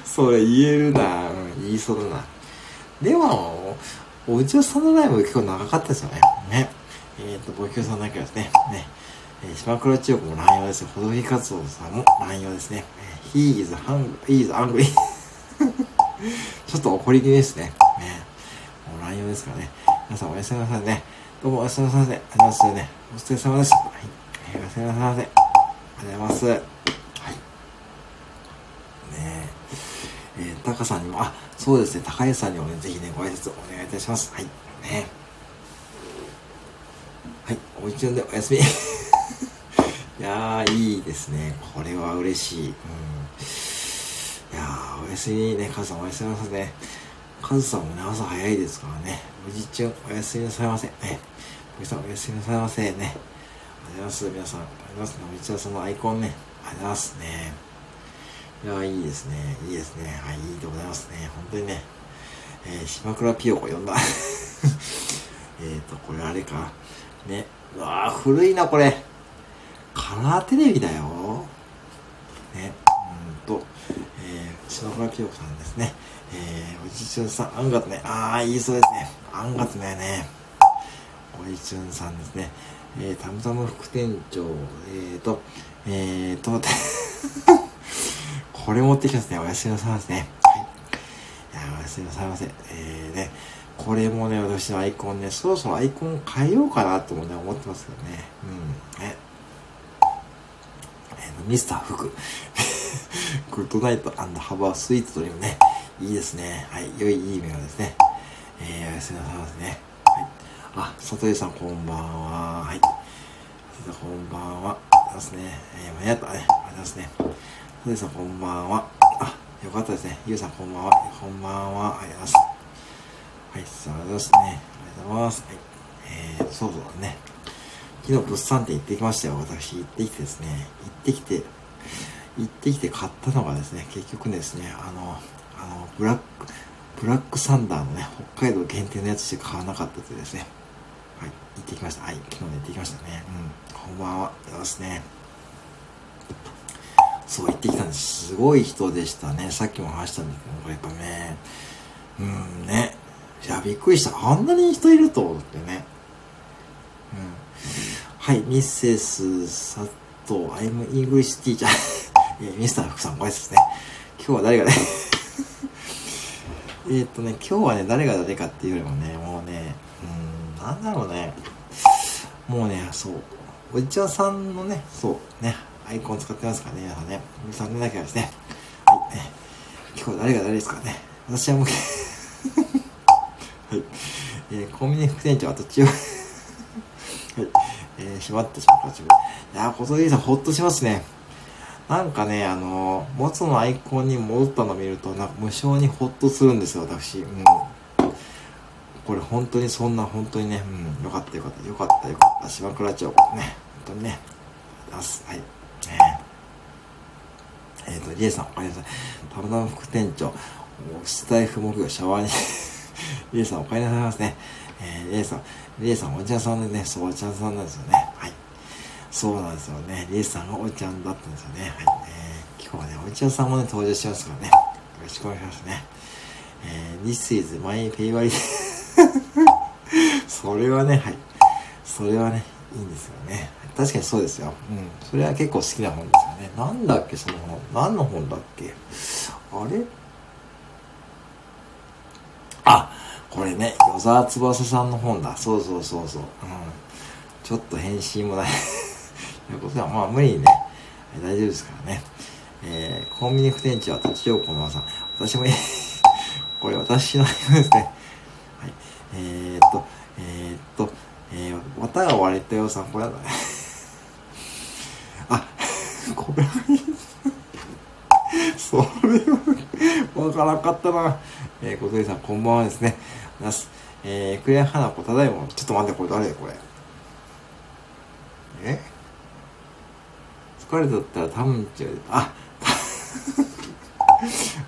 [SPEAKER 1] それ言えるな、言いそうだな。でも、おじちゅんさんのライブ結構長かったですよね。ね。えっ、ー、と、ご協賛だけですね。ね。えー、島倉千代子も乱用ですよ。ほどひかつおさんも乱用ですね。え、he is hungry, is angry ちょっと怒り気味ですね。ね。もう乱用ですからね。皆さんおやすみなさいね。どうもおやすみなさいませ。ありがとうございますね。お疲れ様です。はい。おやすみなさいませ。ありがとうございます。ねえ。ー、タカさんにも、あ、そうですね、高橋さんにもね、ぜひね、ご挨拶お願いいたします。はい。ねはい、おいちゅんでおやすみ。いやー、いいですね。これは嬉しい。うん。いやー、おやすみね、カズさんおやすみなさいね。カズさんもね、朝早いですからね。おじいちゅん、おやすみなさいませ。ね。おじさん、おやすみなさいませ。ね。ありがとうございます。皆さん、ありがとうございます。おじちゃんさんのアイコンね。ありがとうございますね。いやいいですね。いいですね。はい、いいでございますね。本当にね。えー、島倉ピヨコ呼んだ。えっと、これあれか。ね。うわぁ、古いな、これ。カラーテレビだよ。ね。うんと、えー、島倉ピヨコさんですね。えー、おじちゅんさん、あんがつね。ああ、いいそうですね。あんがつねね。おじちゅんさんですね。えー、たむたむ副店長、えーと、えーと、これ持ってきますね。おやすみなさいませね。はい。いや、おやすみなさいませ。えーね、これもね、私のアイコンね、そろそろアイコン変えようかなともね、思ってますけどね。うん。ね。えー、ミスター福。グッドナイトハバースイーツというね、いいですね。はい。良い、いいメロですね。えー、おやすみなさいますね。はい。あ、佐藤さんこんばんは。はい。こんばんは。ありがとうございますね。えー、間に合ったね。ありがとうございますね。佐藤さんこんばんは。あ、よかったですね。ゆうさんこんばんは。こんばんは。ありがとうございます。はい、さあ、りがとうございますね。ありがとうございます。はい。えー、そうそうね。昨日物産展行ってきましたよ。私、行ってきてですね。行ってきて、行ってきて買ったのがですね、結局ですね、あの、あの、ブラック、ブラックサンダーのね、北海道限定のやつしか買わなかったとですね。はい、行ってきました。はい、昨日ね、行ってきましたね。うん、こんばんは。よろしね。そう、行ってきたんです。すごい人でしたね。さっきも話したんですけど、これやっぱね、うんね。いや、びっくりした。あんなに人いると思ってね。うん。はい、ミセス佐藤、I'm English teacher えミスター福さん、ご挨拶ね。今日は誰がね えっとね、今日はね、誰が誰かっていうよりもね、もうね、うん、なんだろうね。もうね、そう。おじちゃんさんのね、そうね、アイコン使ってますからね、皆さんね。皆さんだけはですね。はい、ね。今日誰が誰ですかね。私はもう はい。えー、コンビニ副店長、あと中はい。えー、しまってしまった。いやー、小鳥さん、ほっとしますね。なんかね、あの、元のアイコンに戻ったのを見ると、なんか無性にホッとするんですよ、私。うん。これ本当にそんな、本当にね、うん、よかったよかった、よかったよかった、島倉町、ね、本当にね、出す、はい。ねえっ、ー、と、リエさん、おかえりなさい。タブナム副店長、スタイフ木曜シャワーに リエさん、おかえりなさいますね。えー、リエさん、リエさん、お茶さんでね、そう、お茶さんなんですよね。はい。そうなんですよね。リエさんがおいちゃんだったんですよね。はい。えー、今日はね、おいちゃんさんもね、登場しますからね。よろしくお願いしますね。えー、This is my favorite それはね、はい。それはね、いいんですよね。確かにそうですよ。うん。それは結構好きな本ですよね。なんだっけ、その本。何の本だっけ？あれ？あ、これね、与沢翼さんの本だ。そうそうそうそう。うん。ちょっと返信もないということは、まあ無理にね、大丈夫ですからね。えー、コンビニ副店長は立ち横のさん。私も、これ私のですね。はい。えー、っと、えー、っと、えー、綿が割れたよさん、これだね。あ、これはいい。それは、わからなかったな。えー、小鳥さん、こんばんはですね。なす。えー、クレア花子、ただいま、ちょっと待って、これ誰これ。え？疲れたったらタムンチュあ、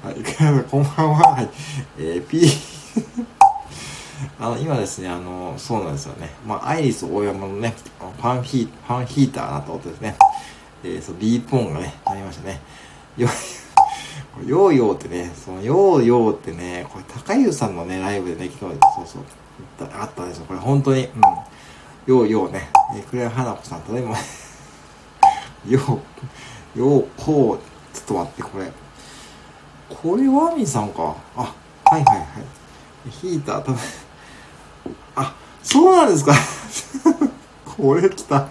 [SPEAKER 1] はい、クレア花子こんばんは。はい。えー、あの、今ですね、あの、そうなんですよね。まあ、アイリス大山のね、ファンヒー、ファンヒーターなった音ですね。えー、そう、ビーポンがね、なりましたね。よ、ヨーヨーってね、そのヨーヨーってね、これ高湯さんのね、ライブでね、昨日、そうそう、あったんですよ。これ本当に、うん。ヨーヨーね、えー、クレア花子さんとね、もう、よう、よう、こう、ちょっと待って、これ。これワミンさんか。あ、はいはいはい。ヒーター、多分、あ、そうなんですか。これ来た。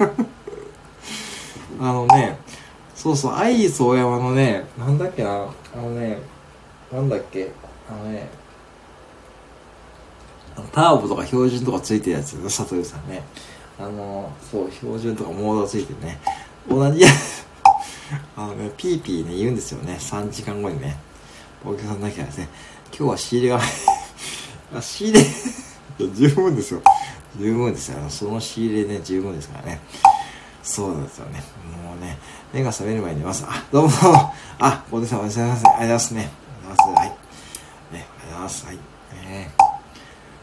[SPEAKER 1] あのね、そうそう、アイリス大山のね、なんだっけな、あのね、なんだっけ、あのね、ターボとか標準とかついてるやつ。よ、サトルさんね。あの、そう、標準とかモードついてるね。同じや。あのね、ピーピーね、言うんですよね。3時間後にね。お客さんだけはですね、今日は仕入れがあ、仕入れ。十分ですよ。十分ですよ。その仕入れね、十分ですからね。そうなんですよね。もうね、目が覚める前に出ます。あ、どうもどうも。あ、小手さんおはようございます。ありがとうございますね。ありがとうございます。はい。ね、ありがとうございます。はい。ね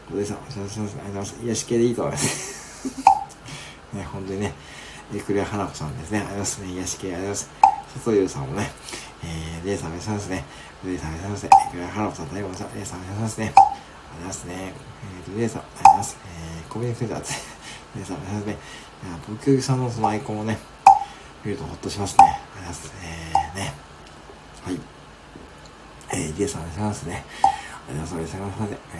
[SPEAKER 1] 小手さんおはようございます。ありがとうございます。癒し系でいいと思います。ね、本当にね、え、栗原花子さんですね。ありがとうございますね。癒し系ありがとうございます。佐藤優さんもね、えー、レイさんお願いますね。レイさんお願いますね。栗原花子さん、大悟さん、レイさんお願いますね。ありがとうございますね。えーと、レイさん、ありがとうございます。えー、コミュニケーターです。レイさん、ありがとうございますね。僕さんのそのアイコンをね、見るとほっとしますね。ありがとうございます。えー、ね。はい。えー、レイさん、お願いますね。ありがとうございます。え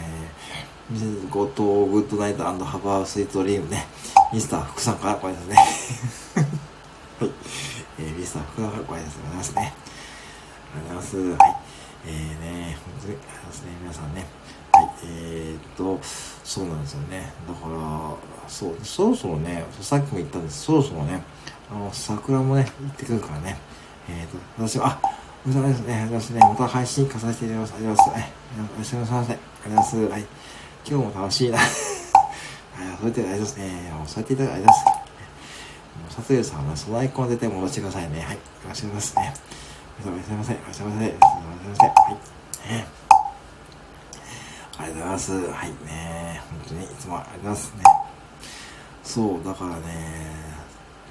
[SPEAKER 1] ー、ミセス後藤グッドナイトハバースイートリームね。ミスター福さんからご挨拶ね。はい。えー、ミスター福さんからご挨拶でございますね。ありがとうございます。はい。えーね、本当に、ありがとうございますね。皆さんね。はい、えー、っと、そうなんですよね。だから、そう、そろそろね、さっきも言ったんです、そろそろね、あの、桜もね、行ってくるからね。えー、っと、私は、あ、お疲れ様ですね。ありがとうございますね。また配信化させていただきます。ありがとうございます。はい。おやすみなさい。ありがとうございます。はい。今日も楽しいな。はい、そうやってありがとうございますね。そうやっていただきありがとうございます。佐藤さんはそのアイコン絶対戻してくださいね。はい。よろしくお願いしますね。おやすみなさい。おやすみなさい。おやすみなさい。はい。ありがとうございます。はいね。本当にいつもありがとうございますね。そう、だからね、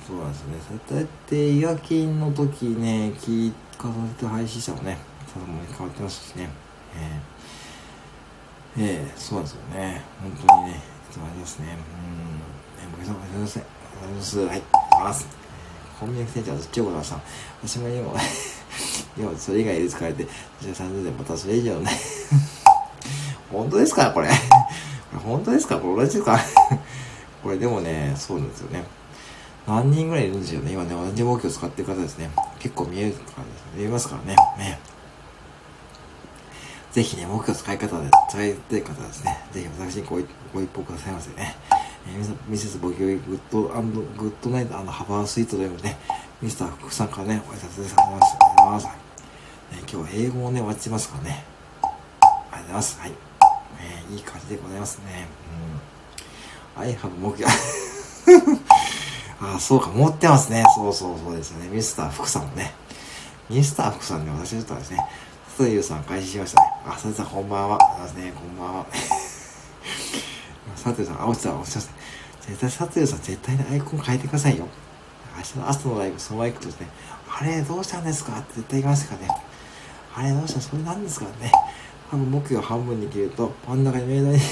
[SPEAKER 1] そうなんですね。そうやってイヤキンの時ね、聞かさせて配信者もね、ただもね、変わってますしね。えー、えー、そうなんですよね。本当にね、いつもありがとうございますね。うん。えー、ごめんなさい、ごめんなさい。ありがとうございます。はい、ありがとうございます。コンビニ店長はずっちょこさん。私も今、今それ以外で疲れて、じゃあ30年またそれ以上ね本当ですかこれ？本当ですか？これ同じですか？これでもね、そうなんですよね。何人ぐらいいるんですよね。今ね、同じ動きを使ってる方ですね。結構見えるからです見えますからね。ね。ぜひね、目標使い方で、使いたい方ですね、ぜひ私にごご一報くださいませね。えー、ミセスボキョイグッドグッドナイトハバースイートでもね、ミスター福さんからね、お挨拶です。ありがとうございます。ね、今日は英語をね、お待ちますからね。ありがとうございます。はい。え、いい感じでございますね。うん。I have 目標 あ、そうか、持ってますね。そうそうそうですね。ミスター福さんもね。ミスター福さんで私ちょっとですね、佐藤優さん開始しましたね。あ、佐藤さんこんばんは。あですね、こんばんは。佐藤さん、あ、落ちた、落ちた。絶対佐藤さん絶対にアイコン変えてくださいよ。明日の朝のライブ、そのマイクとですね、あれ、どうしたんですか？って絶対言いますからね。あれ、どうした？それなんですかね。多分目標半分に切ると、真ん中にメイドに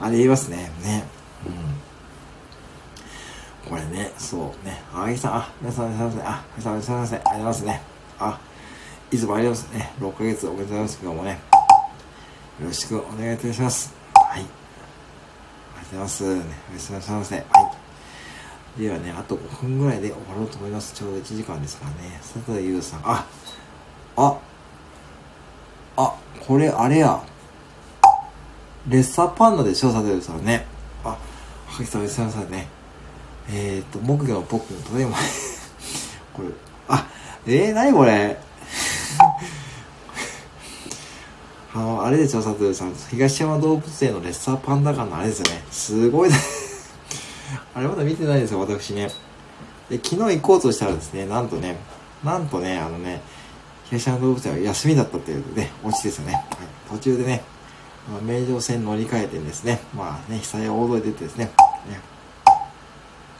[SPEAKER 1] あれ言いますね。ね。うん。これね、そうね。あいさん、あ、皆さん、すいませ。あ、皆さん、すいませ。ありがとうございますね。あ、いつもありがとうございますね。6ヶ月おめでとうございます。今日もね。よろしくお願いいたします。はい。ありがとうございます。ね、おやすみなさいませ。はい。ではね、あと5分ぐらいで終わろうと思います。ちょうど1時間ですからね。佐藤優さん、あ、あ、これあれや。レッサーパンダでしょ、佐藤優さんね。あ、はきさん、すみませんね。えー、っと、木魚の僕のただいま これ、あ、えー、なにこれ？あの、あれですよ、佐藤さん。東山動物園のレッサーパンダ館のあれですよね。すごい あれまだ見てないですよ、私ね。で、昨日行こうとしたらですね、なんとね、なんとね、あのね、東山動物園は休みだったっていうね、オチですよね。はい、途中でね、まあ、名城線乗り換えてですね、まあね、久屋大通り出てですね、ね、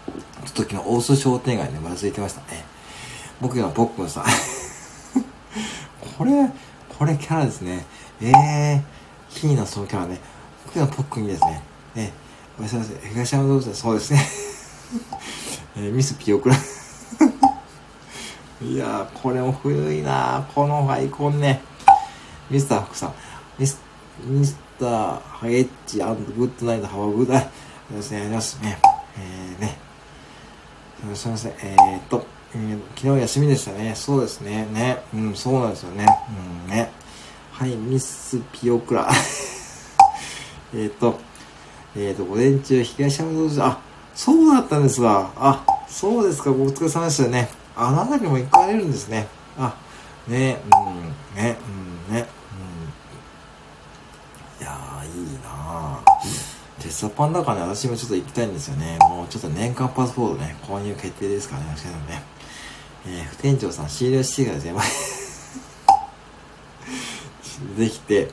[SPEAKER 1] ちょっと昨日大須商店街でまだついてましたね。僕がポップンさん。これ、これキャラですね。ええー、キーなそのキャラね。僕がポックンですね。ね、ごめんなさい。東山動物園、そうですね。えー、ミスピオクラ。いやー、これも古いなこのアイコンね。ミスター福さん。ミス、ミスターハゲッチグッドナイトハワグッド。ですね、ありますね。えー、ね。すみません。えー、っと、えー、昨日休みでしたね。そうですね。ね。うん、そうなんですよね。うん、ね。はい、ミスピオクラ。えっと、えっ、ー、と、午前中、東山道場、あ、そうだったんですわ。あ、そうですか、お疲れ様でしたね。あなたにも行かれるんですね。あ、ね、うん、ね、うん、ね、うん。いやー、いいなぁ。テストパンだからね、私もちょっと行きたいんですよね。もうちょっと年間パスポートね、購入決定ですからね、私けどね。えー、副店長さん、シールシティが全部できて、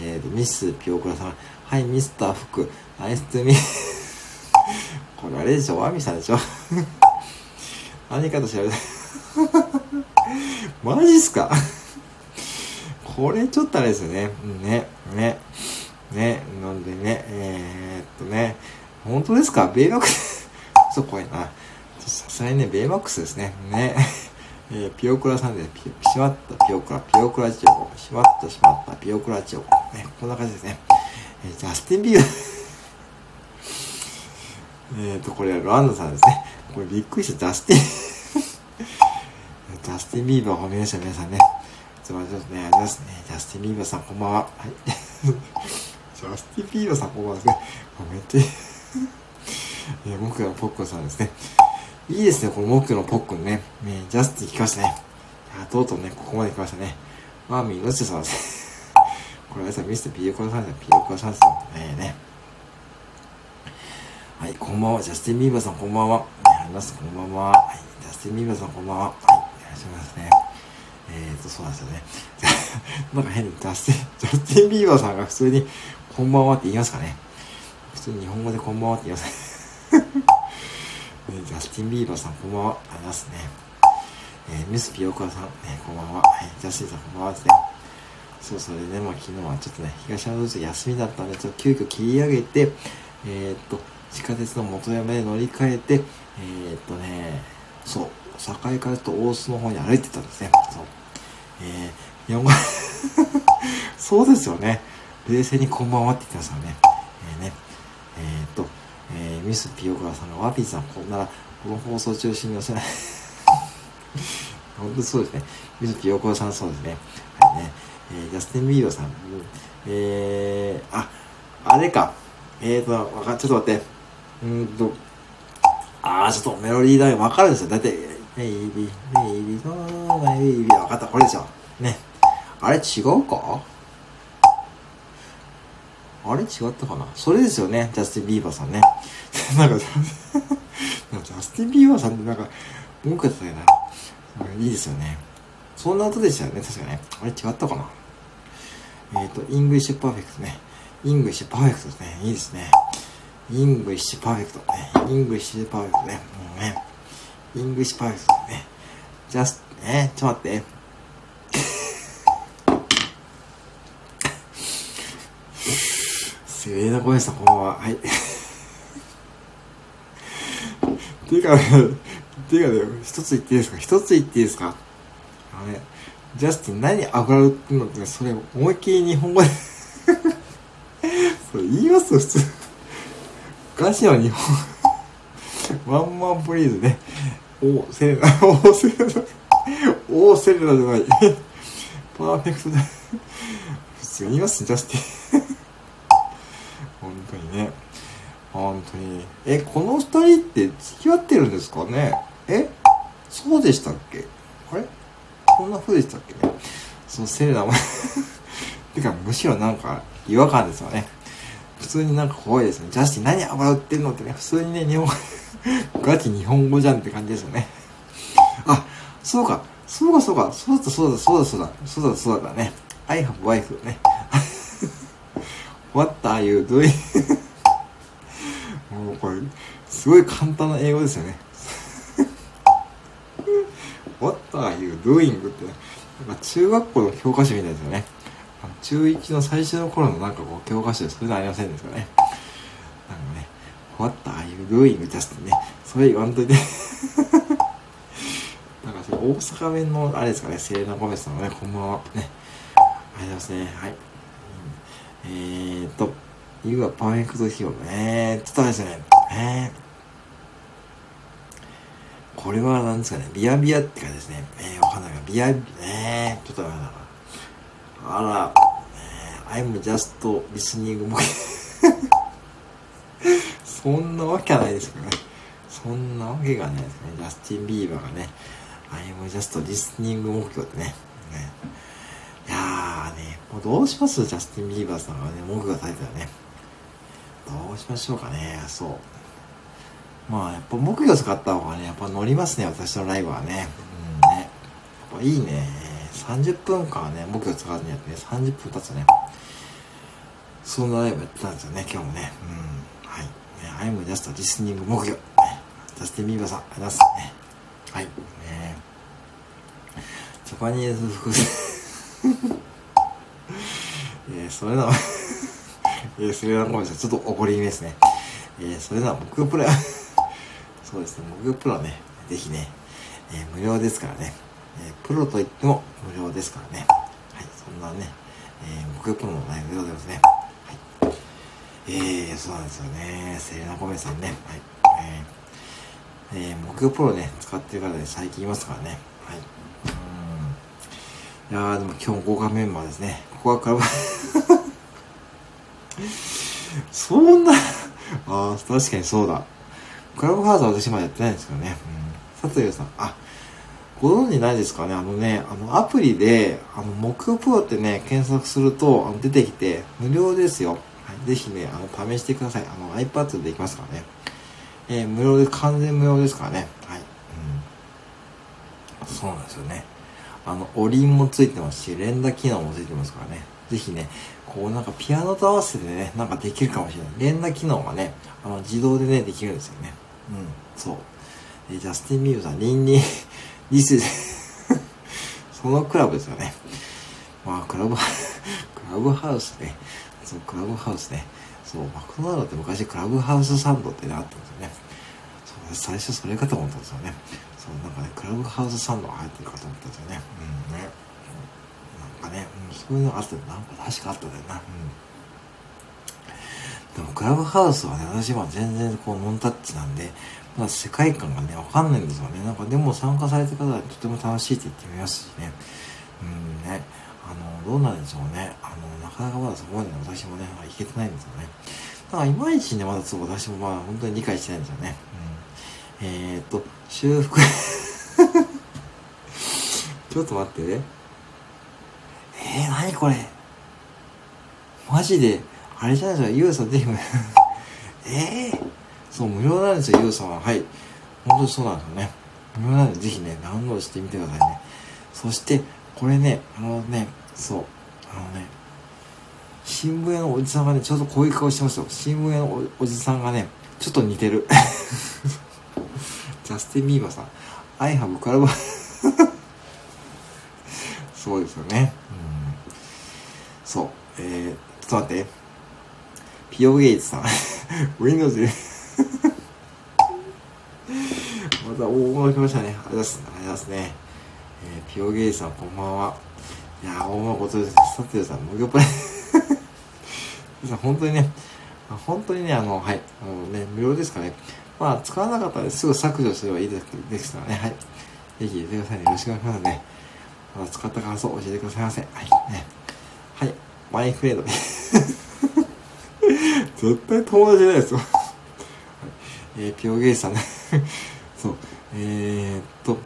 [SPEAKER 1] えっー、とミスピオクラさん、はい、ミスター福、ナイストゥミ これあれでしょ？ワミさんでしょ？何かと調べた マジっすか？これちょっとあれですよね。ね、ね、ね、なんでね、えー、っとね、本当ですか？ベイマックス？そう、怖いな。さすがにね、ベイマックスですね。ね。えー、ピオクラさんで、ピしまったピオクラ、ピオクラチオコ、しまったしまったピオクラチオコ。ね、こんな感じですね。えー、ジャスティン・ビーバーえっ、と、これはロアンドさんですね。これびっくりした。ジャスティンジャスティン・ ビーバー褒めました、皆さんね。すみませんね。ありますね。ジャスティン・ビーバーさん、こんばんは。はい。ジャスティン・ビーバーさん、こんばんはですね。ごめんて。えー、僕のポックンさんですね。いいですね、この僕のポックンね。ねジャスティン来ましたね。あとうとうね、ここまで来ましたね。マーミー、のちさんですね。これはさ、ミスターピーコさんですピーコさんですよ。ねね。はい、こんばんは。ジャスティン・ビーバーさん、こんばんは。あります、こんばんは。はい、ジャスティン・ビーバーさん、こんばんは。はい、いらっしますね。えーと、そうなんですよね。なんか変にジャスティン、ジャスティン・ビーバーさんが普通に、こんばんはって言いますかね。普通に日本語でこんばんはって言います ね。ジャスティン・ビーバーさん、こんばんは。ありますね。えー、ミス・ピオカさん、ね、こんばんは。はい、ジャスティンさん、こんばんはですね。そう、それでね、まあ昨日はちょっとね、東山道休みだったんで、ちょっと急遽切り上げて、えー、っと、地下鉄の元山で乗り換えて、えー、っとね、そう、栄からちょっと大須の方に歩いてたんですね。そう。えー、日本語そうですよね。冷静にこんばんはって言ってますからね。えー、ね、えー、っと、えー、ミスピオクラさんがワピーさん、こんなら、この放送中心に寄せない。本当そうですね。ミスピオクラさんそうですね。はいね。えー、ジャスティン・ビーバーさん、えー、あ、あれか。えーと、わかちょっと待って。うんと、あー、ちょっとメロディーラインわかるんですよ。だって、ベイビー、ベイビー、ベイビー、わかった、これですよ。ね。あれ違うか？あれ違ったかな？それですよね、ジャスティン・ビーバーさんね。なんか、ジャスティン・ビーバーさんってなんか、文句やったよな。いいですよね。そんな音でしたよね、確かね。あれ違ったかな？えっ、ー、と、 English perfect ね。 English perfect ですね。いいですね。 English perfect。ね。 English perfect ね。もうね。 English perfect ね。ジャスト、ね、ちょっと待って。すげえな声でした、こんばんは。はい。ていうか、ていうかね、一つ言っていいですか？一つ言っていいですか？あのね、ジャスティン何油売ってんのって、それ思いっきり日本語で それ言いますよ普通。昔は日本ワンマンプリーズね。お、セレナ、お、セレナ、お、セレナじゃない。パーフェクトだ。普通に言いますジャスティン。本当にね。本当に。え、この二人って付き合ってるんですかねえそうでしたっけあれこんな風でしたっけねそのセレナもてか、むしろなんか違和感ですよね。普通になんか怖いですね。ジャスティン何油売ってんのってね、普通にね、日本語ガチ日本語じゃんって感じですよね。あ、そうか、そうかそうか、そうだそうだそうだそうだ、そうだそうだね。I have wife ね。What are you doing? もうこれ、すごい簡単な英語ですよね。What are you doing? って、なんか中学校の教科書みたいですよね。中1の最初の頃のなんかこう教科書でそういうのありませんですかね。なんかね、What are you doing? ジャスティンね。それ言わんといて。なんかそれ大阪弁のあれですかね、セレナ・ゴメスさんのね、こんばんは。ね。ありがとうございますね。はい。うん、えーと、You are perfect h e ね。ちょっとあれですね。えー、これは何ですかね。ビアビアって感じですね。えー、わかんないが、ビア、えー、ちょっとわかんないあら、えー、I'm just listening そんなわけはないですけどね。そんなわけがないですね。ジャスティン・ビーバーがね、I'm just listening 目標ってね。ねいやーね、もうどうします？ジャスティン・ビーバーさんがね、目標されたらね。どうしましょうかね。そう。まあ、やっぱ木魚使った方がね、やっぱ乗りますね、私のライブはね。うんね。やっぱいいね。30分間ね、木魚使わずにやってね、30分経つね。そんなライブやってたんですよね、今日もね。うん。はい。ね、I'm just listening 木魚。ね。ジャスティン・ビーバーさん、ありがとうございます。ね。はい。ねジャパニーズ服えー、それなら えー、それはごめんなさい。ちょっと怒り気味ですね。えー、それでは木魚プロ そうですね、木魚プロね、ぜひね、えー、無料ですからね、えー、プロといっても無料ですからね。はい、そんなね、えー、木魚プロの内容でございますね。はい。えー、そうなんですよね。セレナコメさんね。はい。えー、えー、木魚プロね、使ってる方で最近いますからね。はい。うん。いやー、でも今日豪華メンバーですね。ここはクラブそんなああ、確かにそうだ。クラブハウスは私まだやってないんですけどね。うん。佐藤さん、あ、ご存知ないですかね？あのね、あの、アプリで、あの、木曜プロってね、検索すると、あの、出てきて、無料ですよ。はい、ぜひね、あの、試してください。あの、iPad でできますからね。えー、無料で、完全無料ですからね。はい。うん。そうなんですよね。あの、おりんもついてますし、連打機能もついてますからね。ぜひね、こうなんかピアノと合わせてね、なんかできるかもしれない。連打機能がね、あの、自動でね、できるんですよね。うん、そう。えジャスティン・ビーブさん、リンリン、リス、そのクラブですよね。まあ、クラブ、クラブハウスね。そう、クラブハウスね。そう、マクドナルドって昔クラブハウスサンドってね、あったんですよね。そう、最初それかと思ったんですよね。そう、なんかね、クラブハウスサンドが入ってるかと思ったんですよね。うんね。なんかね、うん、そういうのがあったなんか確かあったんだよな。うん。でも、クラブハウスはね、私は全然こう、ノンタッチなんで、まだ世界観がね、わかんないんですよね。なんかでも参加された方はとても楽しいって言ってみますしね。うんね。あの、どうなんでしょうね。あの、なかなかまだそこまで私もね、いけてないんですよね。だからいまいちね、まだそう私もまあ本当に理解してないんですよね。うん、えー、っと、修復 ちょっと待ってね。えー、なにこれマジで、あれじゃないですか、ゆうさんぜひ、えー、そう、無料なんですよ、ゆうさんは。はい。本当にそうなんですよね。無料なんで、ぜひね、ダウンロードしてみてくださいね。そして、これね、あのね、そう、あのね、新聞屋のおじさんがね、ちょうどこういう顔してますよ。新聞屋のおじさんがね、ちょっと似てる。ジャスティン・ビーバーさん。I have クラブ そうですよね。うん。そう。えー、ちょっと待って。ピオゲイツさん。Windows また大物来ましたね。ありがとうございます。ありがとうございますね。えー、ピオゲイさんこんばんは。いやー、大物ことです。サテルさん、無魚プレイ。本当にね、本当にね、あの、はい、あのね、無料ですかね。まあ、使わなかったらすぐ削除すればいいですからね。はい。ぜひ入れてください。よろしくお願いしますね。まだ使った感想を教えてくださいませ。はい。ね。はい。マイフレード。絶対友達じゃないですよ。えー、ピオゲイさんね。そう。えー、っと、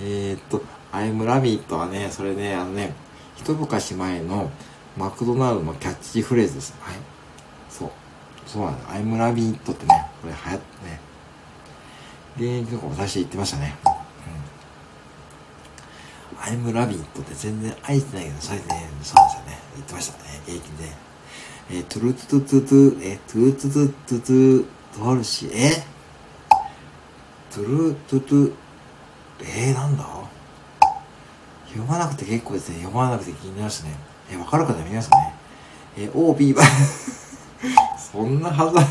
[SPEAKER 1] えー、っと、アイムラビットはね、それね、あのね、一昔前のマクドナルドのキャッチフレーズです。はい。そう。そうなんだ。アイムラビットってね、これ流行ってね、現役の子私言ってましたね。うん。アイムラビットって全然愛してないけど、それでね、そうですよね。言ってましたね。現役で。えー、トゥルトゥトゥトゥトゥ、えー、トゥルトゥトゥトゥトゥ、あるし、え？トゥルトゥトゥ、えー、なんだ？読まなくて結構ですね。読まなくて気になりますね。え、わかる方見ますかね。えー、OB は そんなはずだ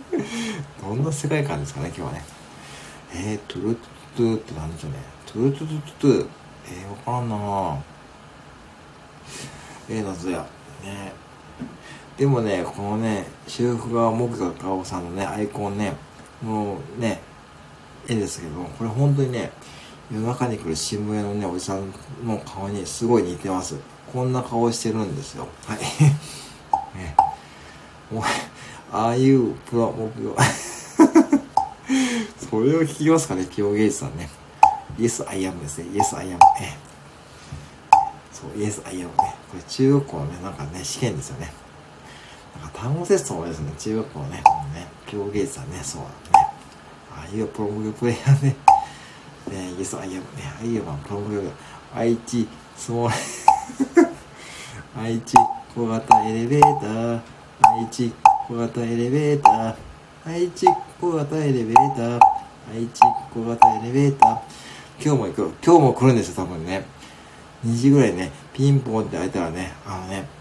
[SPEAKER 1] どんな世界観ですかね、今日はね。えー、トゥルトゥトゥって何でしょうね？トゥルトゥトゥトゥ、えー、わかんなぁ。えー、謎や。ねでもね、このね、修復川木座顔さんのね、アイコンね、もうね、絵ですけど、これ本当にね、夜中に来る渋谷のね、おじさんの顔にすごい似てます。こんな顔してるんですよ。はい。ね、もう、ああいうプロ目標。それを聞きますかね、ピオゲイジさんね。Yes, I am ですね。Yes, I am。えそう、Yes, I am ね。これ中学校のね、なんかね、試験ですよね。単語テストもですね、中学校のね、ね、ピオゲイジさね、そうだね。ああいうプロモグプレイヤーね。ね、Yes, I am ね。I am プロモグ愛知、スモール。愛知、小型エレベーター。愛知、小型エレベーター。愛知、小型エレベーター。愛知、小型エレベーター。今日も行く。今日も来るんですよ、多分ね。2時ぐらいね、ピンポンって開いたらね、あのね、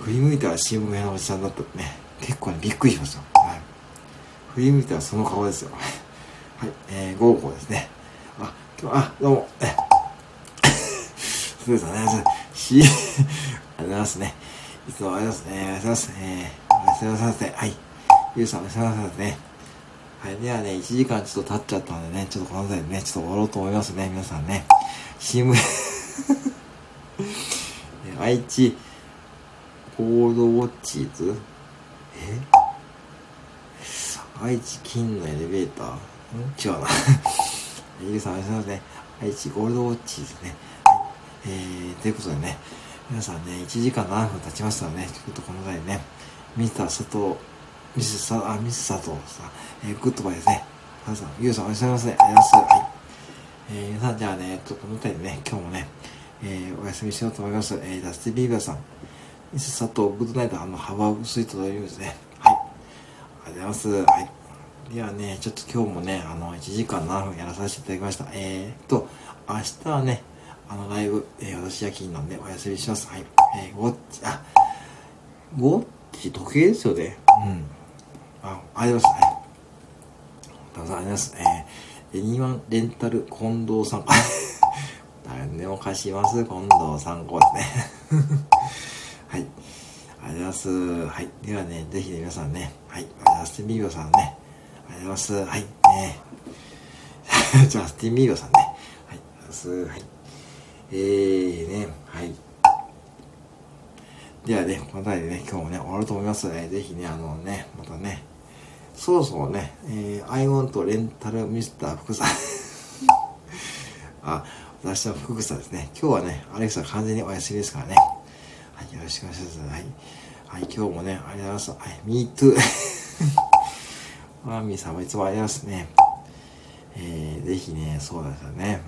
[SPEAKER 1] 振り向いたら新聞屋のおじさんだったね、結構ね、びっくりしました。はい。振り向いたらその顔ですよ。はい、えー、ゴーゴーですね。あ、今日、あ、どうも、え、そうですね、し、ありがとうございますね。いつもありがとうございますね。ありがとうございます。えー、おやすみなさい。はい。ゆうさんおやすみなさいませね。はい。ではね、1時間ちょっと経っちゃったのでね、ちょっとこの辺りでね、ちょっと終わろうと思いますね、皆さんね。新聞愛知、コードウォッチーズえ？愛知金のエレベーター？ん違うな。ゆうさん、おやすみなさいね。愛知ゴールドウォッチーズね。えー、ということでね、皆さんね、1時間7分経ちましたので、ね、ちょっとこの際ね、ミスター佐藤、ミスさ、あ、ミス佐藤さん、えー、グッドバイですね。皆さん、ゆうさんおやすみなさい。ありがとうございます。はい。えー、皆さん、じゃあね、ちょっとこの辺りでね、今日もね、えー、お休みしようと思います。えー、ダスティビーバーさん、ミス佐藤、グッドナイト、あの、ハバースイートというですね。はい。ありがとうございます。はい。ではね、ちょっと今日もね、あの、1時間7分やらさせていただきました。えーと、明日はね、あの、ライブ、えー、私夜勤なんでお休みします。はい。えー、ゴッチ、あ、ゴッチ時計ですよね。うん。あ、ありがとうございます。はい。どうぞありがとうございます。えー、エニワンレンタル近藤さん。何でも貸します。近藤さん、こうですね。はい。ありがとうございます。はい。ではね、ぜひね、皆さんね、はい。ありがとうございます。ミビオさんね。ありがとうございます。はい。ねじゃあ、スティンビーバーさんね。はい。ありがとうございます。はい。えーね、はい。ではね、この辺りでね、今日もね、終わると思いますので、ぜひね、あのね、またね、そろそろね、えー、アイオンとレンタルミスター福さん あ、私は福草ですね。今日はね、アレクサ完全にお休みですからね。よろしくお願いします。はい。はい、今日もね、ありがとうございます。はい、me too. マーミーさんもいつもありがとうございますね。えー、ぜひね、そうですよね。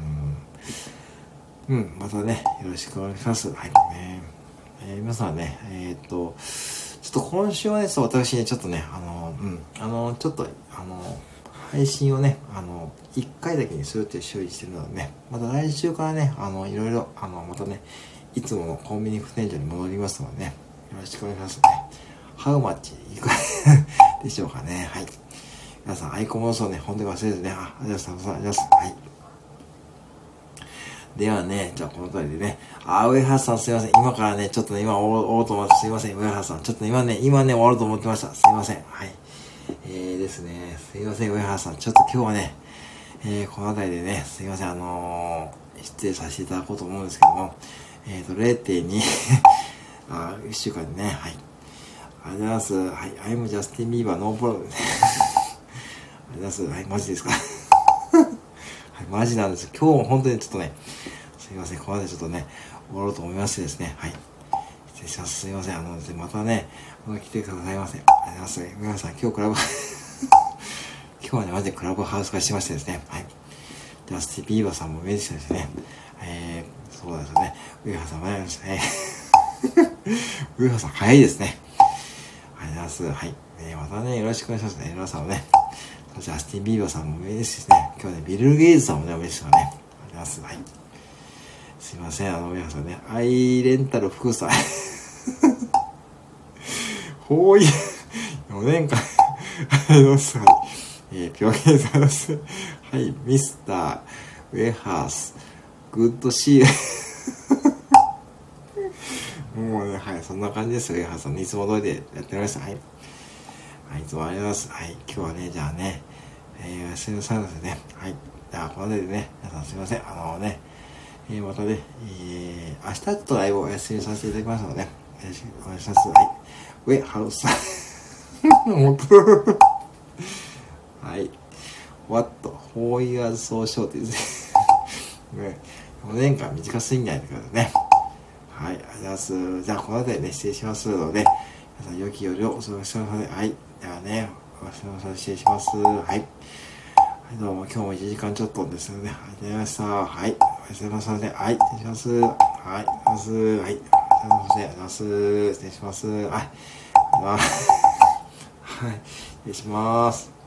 [SPEAKER 1] うんうん、またね、よろしくお願いします。はい。ね、えー、皆さんね、えー、っと、ちょっと今週はね、そう、私ね、ちょっとね、あの、うん、あの、ちょっと、あの、配信をね、あの、1回だけにするっていう周囲してるのでね、また来週からね、あの、いろいろ、あの、またね、いつものコンビニ副店長に戻りますのでね、よろしくお願いしますね。ハウマッチいくらでしょうかね。はい。皆さん、アイコンもそうね、本当に忘れずね、あ、ありがとうございます。ありがとうございます。はい。ではね、じゃあこの通りでね。あ、上原さんすいません。今からね、ちょっとね、今終わろうと思って、すいません。上原さん。ちょっと今ね、今ね、終わろうと思ってました。すいません。はい。えーですね、すいません、上原さん。ちょっと今日はね、えー、この辺りでね、すいません、あのー、失礼させていただこうと思うんですけども、えっ、ー、と、0.2 あ、1週間でね、はい。ありがとうございます。はい、I'm Justin Bieber, no problem. ありがとうございます。はい、マジですか？はい、マジなんです。今日も本当にちょっとね、すいません、ここまでちょっとね、終わろうと思いましてですね、はい。失礼します。すいません。あの、またね、また来てくださいませ。ありがとうございます。皆さん、今日クラブ今日はね、マジでクラブハウス化しましてですね、はい。では、スティビーバーさんもメディシですね、えー、そうですね、上原さんもやりましたね。上原さん、早いですね。ありがとうございます。はい。えー、またね、よろしくお願いしますね。皆さんもね。そして、アスティン・ビーバーさんもメディシですしね。今日ね、ビル・ゲイズさんもね、メディシがね。ありがとうございます。はい。すいません、あの、皆さんね、アイレンタル福さん。ほうい、4年間、ありがとうございます。えー、表現さます。はい、ミスター、ウェハース、グッドシー もうね、はい、そんな感じですよ、ウェハースさん。いつも通りでやっておりました。はい。はい、いつもありがとうございます。はい、今日はね、じゃあね、えー、おやすみなさいませね。はい。じゃあ、この辺でね、皆さんすいません。あのね、えー、またね、えー、明日ちょっとライブをお休みさせていただきますので、よろしくお願いします。はい。ウェハウスさん。本当はい。What? Four years so short で すね。4年間短すぎないでくださいね。はい。ありがとうございます。じゃあ、この辺でね、失礼しますので、皆さん、良き夜をお過ごしください。はい。ではね、おやすみなさい。失礼します。はい。はい、どうも、今日も1時間ちょっとですので、ありがとうございました。はい。おやすみなさい。はい。失礼します。はい。ありがとうございます。はい。ありがとうございます。失礼します。はい。はい。失礼します。